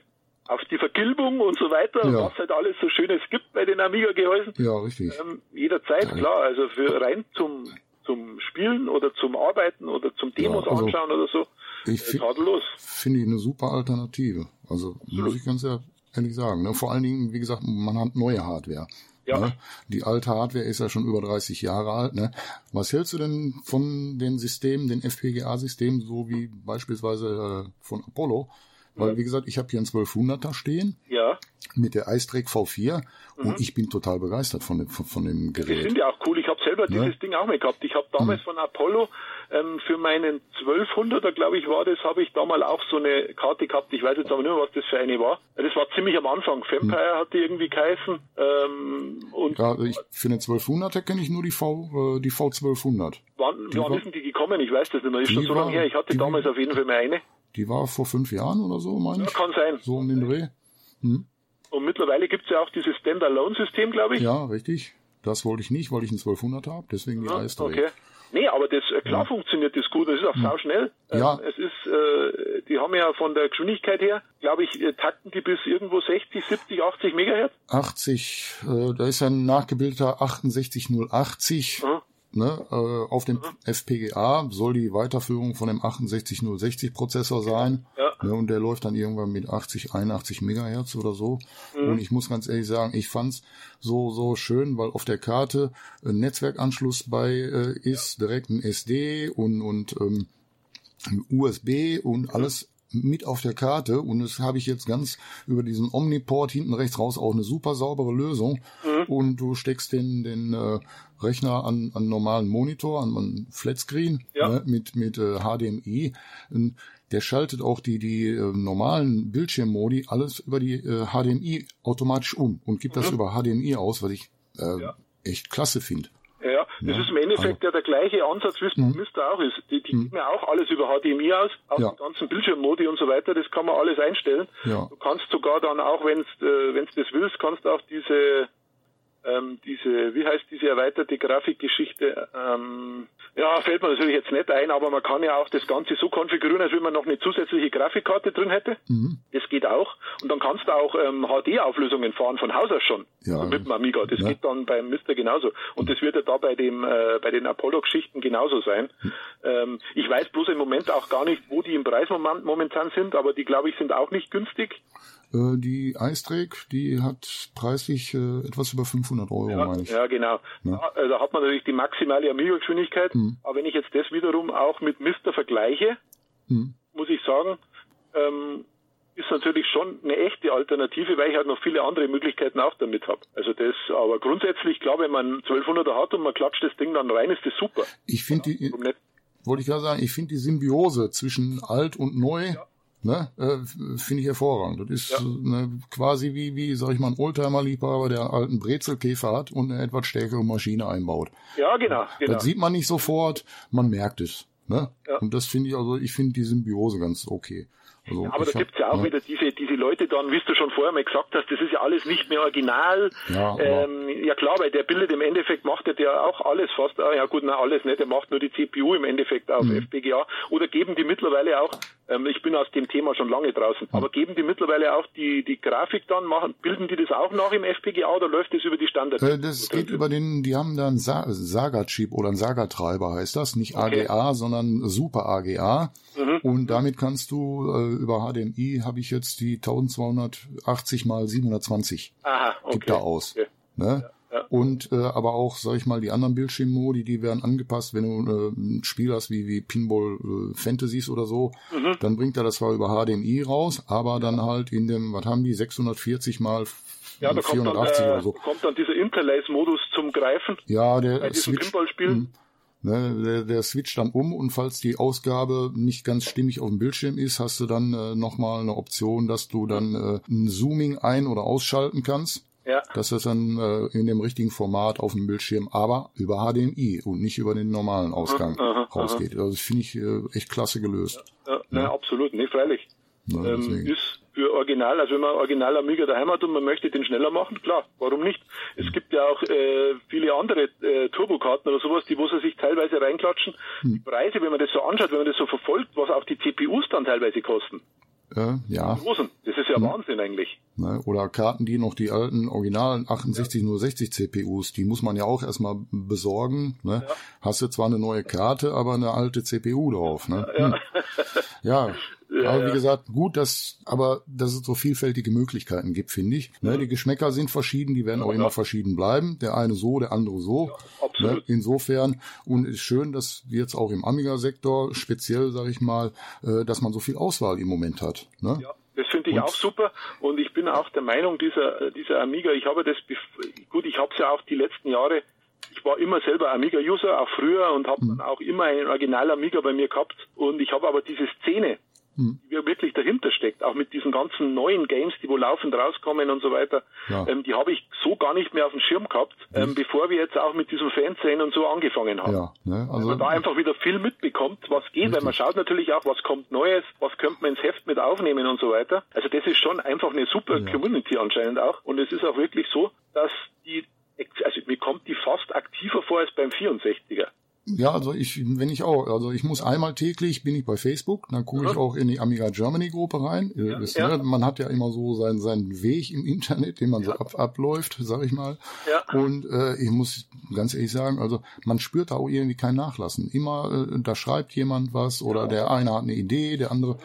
auf die Vergilbung und so weiter, ja. was halt alles so Schönes gibt bei den Amiga-Gehäusen. Ja, richtig. Ähm, jederzeit, ja. klar, also für rein zum, zum Spielen oder zum Arbeiten oder zum Demos ja, also anschauen oder so. Ich äh, finde ich eine super Alternative. Also Absolut. muss ich ganz ehrlich sagen. Ne? Vor allen Dingen, wie gesagt, man hat neue Hardware. Ja. Ne? Die alte Hardware ist ja schon über 30 Jahre alt. Ne? Was hältst du denn von den Systemen, den FPGA-Systemen, so wie beispielsweise äh, von Apollo? Weil, wie gesagt, ich habe hier einen 1200er stehen. Ja. Mit der iStrack V4 mhm. und ich bin total begeistert von dem, von, von dem Gerät. Die sind ja auch cool. Ich habe selber ne? dieses Ding auch mal gehabt. Ich habe damals mhm. von Apollo ähm, für meinen 1200er, glaube ich, war das, habe ich damals auch so eine Karte gehabt. Ich weiß jetzt aber nicht mehr, was das für eine war. Das war ziemlich am Anfang. Vampire mhm. hat die irgendwie geheißen. Ähm, und ja, ich, für den 1200er kenne ich nur die V, äh, die V1200. Wann, die wann war, sind die gekommen? Ich weiß das nicht mehr. Ist schon so lange her. Ich hatte damals auf jeden Fall mal eine. Die war vor fünf Jahren oder so, meine ich. Ja, kann sein. So um den Dreh. Hm. Und mittlerweile gibt's ja auch dieses Standalone-System, glaube ich. Ja, richtig. Das wollte ich nicht, weil ich einen 1200 habe, deswegen die ja. Okay. Nee, aber das äh, klar ja. funktioniert das gut. Das ist auch ja. sau schnell. Ähm, ja. Es ist, äh, die haben ja von der Geschwindigkeit her, glaube ich, äh, takten die bis irgendwo 60, 70, 80 Megahertz. 80, äh, da ist ein nachgebildeter 68080. Mhm ne, äh, auf dem mhm. FPGA soll die Weiterführung von dem 68060 Prozessor sein. Ja. Ne, und der läuft dann irgendwann mit 80, 81 Megahertz oder so. Mhm. Und ich muss ganz ehrlich sagen, ich fand's so, so schön, weil auf der Karte ein Netzwerkanschluss bei äh, ist, ja. direkt ein SD und, und ähm, USB und mhm. alles mit auf der Karte und das habe ich jetzt ganz über diesen Omniport hinten rechts raus auch eine super saubere Lösung mhm. und du steckst den den äh, Rechner an an normalen Monitor an, an Flatscreen ja. ne, mit mit äh, HDMI und der schaltet auch die die äh, normalen Bildschirmmodi alles über die äh, HDMI automatisch um und gibt mhm. das über HDMI aus, was ich äh, ja. echt klasse finde. Ja, das ja, ist im Endeffekt also, ja der gleiche Ansatz, wie es beim Mister auch ist. Die, die mhm. geben ja auch alles über HDMI aus, auch ja. die ganzen Bildschirmmodi und so weiter, das kann man alles einstellen. Ja. Du kannst sogar dann auch, wenn du äh, das willst, kannst du auch diese ähm, diese, wie heißt diese erweiterte Grafikgeschichte? Ähm, ja, fällt mir natürlich jetzt nicht ein, aber man kann ja auch das Ganze so konfigurieren, als wenn man noch eine zusätzliche Grafikkarte drin hätte. Mhm. Das geht auch. Und dann kannst du auch ähm, HD-Auflösungen fahren von Haus aus schon. Ja. Mit dem Amiga. Das ja. geht dann beim Mister genauso. Und das wird ja da bei dem äh, bei den Apollo-Geschichten genauso sein. Mhm. Ähm, ich weiß bloß im Moment auch gar nicht, wo die im Preis momentan sind, aber die glaube ich sind auch nicht günstig. Äh, die Eistrek, die hat preislich äh, etwas über 500 Euro, ja, meine ich. Ja, genau. Ne? Da, äh, da hat man natürlich die maximale Amiga-Geschwindigkeit. Hm. Aber wenn ich jetzt das wiederum auch mit Mister vergleiche, Hm. muss ich sagen, ähm, ist natürlich schon eine echte Alternative, weil ich halt noch viele andere Möglichkeiten auch damit habe. Also das, aber grundsätzlich, klar, wenn man 1200er hat und man klatscht das Ding dann rein, ist das super. Ich finde die, Warum nicht? wollte ich gerade sagen, ich finde die Symbiose zwischen alt und neu, ne, äh, finde ich hervorragend. Das ist Ja. ne, quasi wie, wie, sag ich mal, ein Oldtimer-Liebhaber, der einen alten Brezelkäfer hat und eine etwas stärkere Maschine einbaut. Ja, genau, genau. Das sieht man nicht sofort, man merkt es. Ne? Ja. Und das finde ich, also ich finde die Symbiose ganz okay. Also Aber ich da gibt's ja auch ne, wieder diese, diese Leute dann, wie du schon vorher mal gesagt hast, das ist ja alles nicht mehr original. Ja, aber- ähm, ja klar, weil der bildet im Endeffekt, macht er der auch alles fast, ah, ja gut, na alles nicht, er macht nur die CPU im Endeffekt auf Mhm. FPGA. Oder geben die mittlerweile auch, ähm, ich bin aus dem Thema schon lange draußen, aber geben die mittlerweile auch die, die Grafik dann, machen, bilden die das auch nach im FPGA oder läuft das über die Standard? Äh, das geht über den, die haben da einen Sa Saga-Chip oder einen Saga-Treiber heißt das, nicht Okay. AGA, sondern Super AGA. Mhm. Und damit kannst du äh, über HDMI habe ich jetzt die 1280 mal 720 Aha, okay. gibt da aus. Okay. Ne? ja. Und äh, aber auch, sag ich mal, die anderen Bildschirmmodi, die werden angepasst, wenn du äh, ein Spiel hast wie, wie Pinball äh, Fantasies oder so, Mhm. dann bringt er das zwar über HDMI raus, aber dann halt in dem, was haben die, 640 mal Ja, da kommt dann, 480 äh, oder so. kommt dann dieser Interlace-Modus zum Greifen Ja, der bei diesen Switch, Pinball-Spielen. Ne, der, der switcht dann um und falls die Ausgabe nicht ganz stimmig auf dem Bildschirm ist, hast du dann äh, nochmal eine Option, dass du dann äh, ein Zooming ein- oder ausschalten kannst. Ja. dass das dann äh, in dem richtigen Format auf dem Bildschirm, aber über HDMI und nicht über den normalen Ausgang aha, aha. rausgeht. Also das finde ich äh, echt klasse gelöst. Ja, nein, absolut, nee, freilich. Ja, ähm, deswegen. ist für Original, also wenn man Original Amiga daheim hat und man möchte den schneller machen, klar, warum nicht? Es gibt ja auch äh, viele andere äh, Turbokarten oder sowas, die wo sie sich teilweise reinklatschen. Hm. Die Preise, wenn man das so anschaut, wenn man das so verfolgt, was auch die CPUs dann teilweise kosten. Äh, ja, Großen. Das ist ja Hm. Wahnsinn eigentlich. ne? oder Karten, die noch die alten originalen 6860 CPUs, die muss man ja auch erstmal besorgen. Ne? Hast du zwar eine neue Karte, aber eine alte CPU drauf. Ne? Hm. Ja, aber wie gesagt, gut, dass, aber dass es so vielfältige Möglichkeiten gibt, finde ich. Ne, die Geschmäcker sind verschieden, die werden auch immer verschieden bleiben. Der eine so, der andere so. absolut. Ne, insofern, und ist schön, dass wir jetzt auch im Amiga-Sektor, speziell, sage ich mal, äh, dass man so viel Auswahl im Moment hat. Ne? Ja, das finde ich Und- auch super und ich bin auch der Meinung, dieser, dieser Amiga, ich habe das, gut, ich habe es ja auch die letzten Jahre, ich war immer selber Amiga-User, auch früher und habe dann auch immer einen Original-Amiga bei mir gehabt und ich habe aber diese Szene, Hm. die wirklich dahinter steckt, auch mit diesen ganzen neuen Games, die wo laufend rauskommen und so weiter, Ja. ähm, die habe ich so gar nicht mehr auf dem Schirm gehabt, ähm, bevor wir jetzt auch mit diesem Fernsehen und so angefangen haben. Ja, ne? Also man da einfach wieder viel mitbekommt, was geht, weil man schaut natürlich auch, was kommt Neues, was könnte man ins Heft mit aufnehmen und so weiter. Also das ist schon einfach eine super Community anscheinend auch. Und es ist auch wirklich so, dass die, also mir kommt die fast aktiver vor als beim 64er. Ja, also ich, wenn ich auch, also ich muss einmal täglich bin ich bei Facebook, dann gucke ich Mhm. auch in die Amiga Germany Gruppe rein. Ja. Ne, man hat ja immer so seinen seinen Weg im Internet, den man so ab, abläuft, sag ich mal. Ja. Und äh, ich muss ganz ehrlich sagen, also man spürt da auch irgendwie kein Nachlassen. Immer äh, da schreibt jemand was oder der eine hat eine Idee, der andere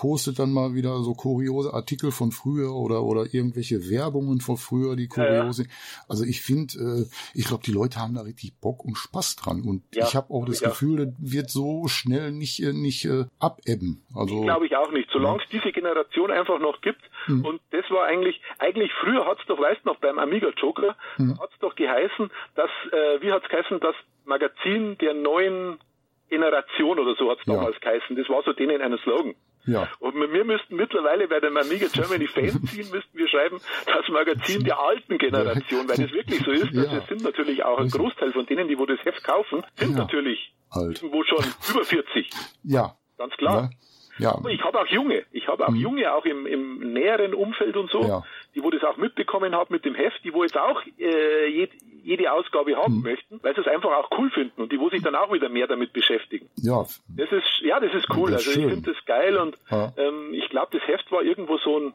postet dann mal wieder so kuriose Artikel von früher oder oder irgendwelche Werbungen von früher, die kurios sind. Also ich finde, äh, ich glaube, die Leute haben da richtig Bock und Spaß dran und Ja, ich habe auch das ja. Gefühl, das wird so schnell nicht äh, nicht äh, abebben. Also Glaube ich auch nicht. Solange es diese Generation einfach noch gibt. Hm. Und das war eigentlich, eigentlich früher hat's doch, weißt du noch, beim Amiga Joker, Hm. hat's doch geheißen, dass, äh, wie hat's geheißen, das Magazin der neuen Generation oder so hat's Ja. damals geheißen. Das war so denen ein Slogan. Ja. Und wir müssten mittlerweile bei dem Amiga Germany Fanzine müssten wir schreiben, das Magazin der alten Generation, weil das wirklich so ist. Dass Ja. es sind natürlich auch ein Großteil von denen, die wo das Heft kaufen, sind Ja. natürlich Alt. irgendwo schon über 40. Ja. Ganz klar. Ne? Ja. Aber ich habe auch Junge. Ich habe auch Junge, auch im, im näheren Umfeld und so, Ja. die wo das auch mitbekommen haben mit dem Heft, die wo jetzt auch äh, jed, jede Ausgabe haben Hm. möchten, weil sie es einfach auch cool finden und die wo sich dann auch wieder mehr damit beschäftigen. Ja. Das ist, ja, das ist cool. Das ist also ich finde das geil und Ja. ähm, ich glaube, das Heft war irgendwo so ein,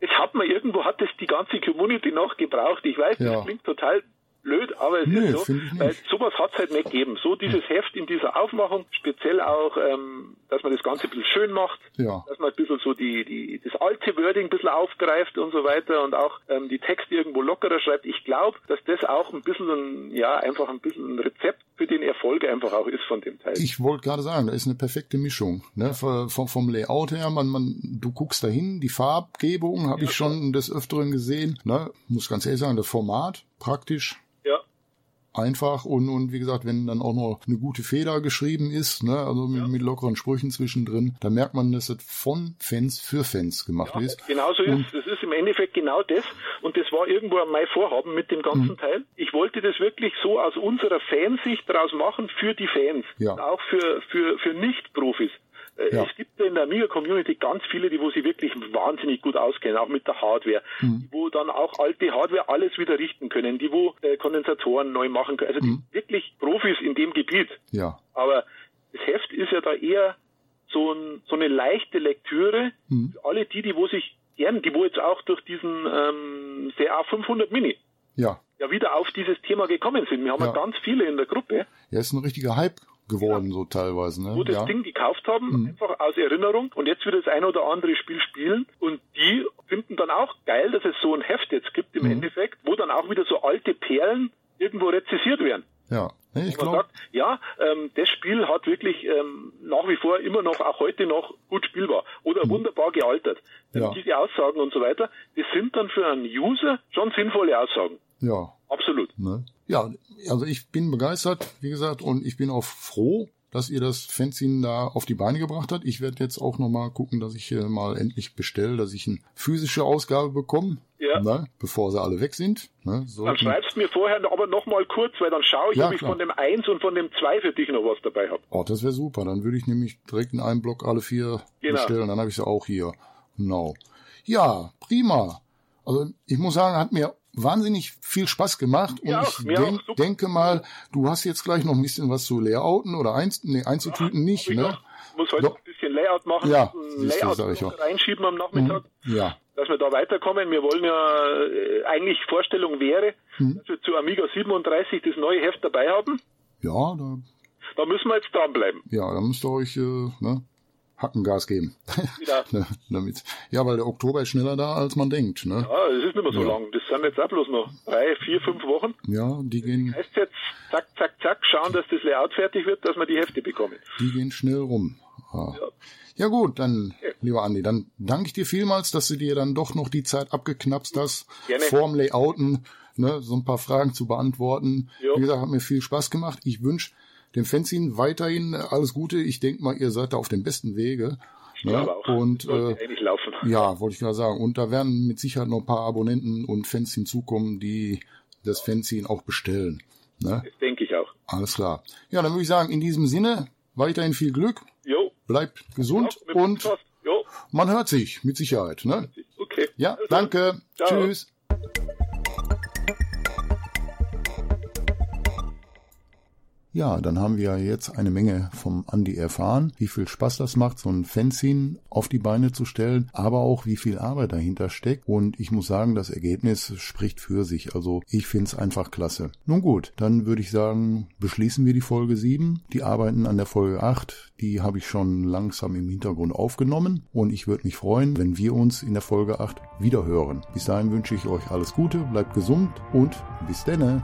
es hat man irgendwo hat das die ganze Community noch gebraucht. Ich weiß, Ja. das klingt total blöd, aber es Nee, ist so, weil sowas hat es halt nicht gegeben. So dieses Heft in dieser Aufmachung, speziell auch, ähm, dass man das Ganze ein bisschen schön macht, Ja. dass man ein bisschen so die, die, das alte Wording ein bisschen aufgreift und so weiter und auch ähm, die Texte irgendwo lockerer schreibt. Ich glaube, dass das auch ein bisschen, ein, ja, einfach ein bisschen ein Rezept für den Erfolg einfach auch ist von dem Teil. Ich wollte gerade sagen, da ist eine perfekte Mischung. Ne? Vom, vom Layout her, man, man, du guckst dahin, die Farbgebung habe ich schon des Öfteren gesehen. Ne? Muss ganz ehrlich sagen, das Format praktisch ja, einfach und, und wie gesagt, wenn dann auch noch eine gute Feder geschrieben ist, ne, also mit, mit lockeren Sprüchen zwischendrin, dann merkt man, dass das von Fans für Fans gemacht ist. Genau so ist es. ist im Endeffekt genau das. Und das war irgendwo mein Vorhaben mit dem ganzen Mhm. Teil. Ich wollte das wirklich so aus unserer Fansicht daraus machen für die Fans. Ja. Auch für, für, für Nicht-Profis. Äh, Ja. Es gibt in der Amiga-Community ganz viele, die wo sie wirklich wahnsinnig gut auskennen, auch mit der Hardware, Mhm. die wo dann auch alte Hardware alles wieder richten können, die wo äh, Kondensatoren neu machen können, also Mhm. wirklich Profis in dem Gebiet. Ja, Aber das Heft ist ja da eher so, ein, so eine leichte Lektüre Mhm. für alle die, die wo sich gern, die wo jetzt auch durch diesen ähm, CA 500 Mini ja. ja wieder auf dieses Thema gekommen sind. Wir haben ja, Ja. ganz viele in der Gruppe, Ja, ist ein richtiger Hype geworden, so teilweise, ne? wo das ja. Ding gekauft haben, Mhm. einfach aus Erinnerung und jetzt wieder das ein oder andere Spiel spielen und die finden dann auch geil, dass es so ein Heft jetzt gibt im Mhm. Endeffekt, wo dann auch wieder so alte Perlen irgendwo rezessiert werden. ja. Ne, ich glaube, ja, ähm, das Spiel hat wirklich ähm, nach wie vor immer noch, auch heute noch gut spielbar oder wunderbar gealtert. Mhm. Ja. Diese Aussagen und so weiter, das sind dann für einen User schon sinnvolle Aussagen. Ja. Absolut. Ne? Ja, also ich bin begeistert, wie gesagt, und ich bin auch froh, dass ihr das Fanzine da auf die Beine gebracht habt. Ich werde jetzt auch nochmal gucken, dass ich äh, mal endlich bestelle, dass ich eine physische Ausgabe bekomme, Ja. ne? bevor sie alle weg sind. Ne? Dann schreibst du mir vorher aber noch mal kurz, weil dann schaue ich, Ja, ob ich klar. von dem 1 und von dem 2 für dich noch was dabei habe. Oh, das wäre super. Dann würde ich nämlich direkt in einem Block alle vier Genau. bestellen. Dann habe ich sie auch hier. Genau. Ja, prima. Also ich muss sagen, hat mir wahnsinnig viel Spaß gemacht. Und Ja, ich denk, auch, denke mal, du hast jetzt gleich noch ein bisschen was zu Layouten oder eins, nee, einzutüten nicht, Hab ich ne? noch. Muss heute Doch. noch ein bisschen Layout machen, Ja, du, Layout sag ich auch. reinschieben am Nachmittag. Ja, dass wir da weiterkommen. Wir wollen ja, äh, eigentlich Vorstellung wäre, Mhm. dass wir zu Amiga 37 das neue Heft dabei haben. ja, da, Da müssen wir jetzt dranbleiben. ja, da müsst ihr euch, äh, ne, Hackengas geben. Ja. Ne, Damit. Ja, weil der Oktober ist schneller da, als man denkt, ne? Ja, es ist nicht mehr so Ja. lang. Das sind jetzt auch bloß noch drei, vier, fünf Wochen. Ja, die gehen, Heißt jetzt, zack, zack, zack, schauen, dass das Layout fertig wird, dass wir die Hefte bekommen. Die gehen schnell rum. Ja. Ja. ja gut, dann, lieber Andi, dann danke ich dir vielmals, dass du dir dann doch noch die Zeit abgeknapst hast, Gerne. vorm Layouten ne, so ein paar Fragen zu beantworten. Jo. Wie gesagt, hat mir viel Spaß gemacht. Ich wünsche dem Fanzine weiterhin alles Gute. Ich denke mal, ihr seid da auf dem besten Wege. Ja, Ne? auch. Und äh, ja, wollte ich gerade sagen. Und da werden mit Sicherheit noch ein paar Abonnenten und Fans hinzukommen, die das Fanzine auch bestellen. Ne? Das denke ich auch. Alles klar. Ja, dann würde ich sagen, in diesem Sinne, weiterhin viel Glück, Jo. bleibt gesund mit dem und man hört sich mit Sicherheit. Ne? Okay. Ja, Also, danke. Ciao. Tschüss. Ja, dann haben wir jetzt eine Menge vom Andi erfahren, wie viel Spaß das macht, so ein Fanzine auf die Beine zu stellen, aber auch wie viel Arbeit dahinter steckt. Und ich muss sagen, das Ergebnis spricht für sich. Also ich find's einfach klasse. Nun gut, dann würde ich sagen, beschließen wir die Folge 7. Die Arbeiten an der Folge 8, die habe ich schon langsam im Hintergrund aufgenommen. Und ich würde mich freuen, wenn wir uns in der Folge 8 wieder hören. Bis dahin wünsche ich euch alles Gute, bleibt gesund und bis denne.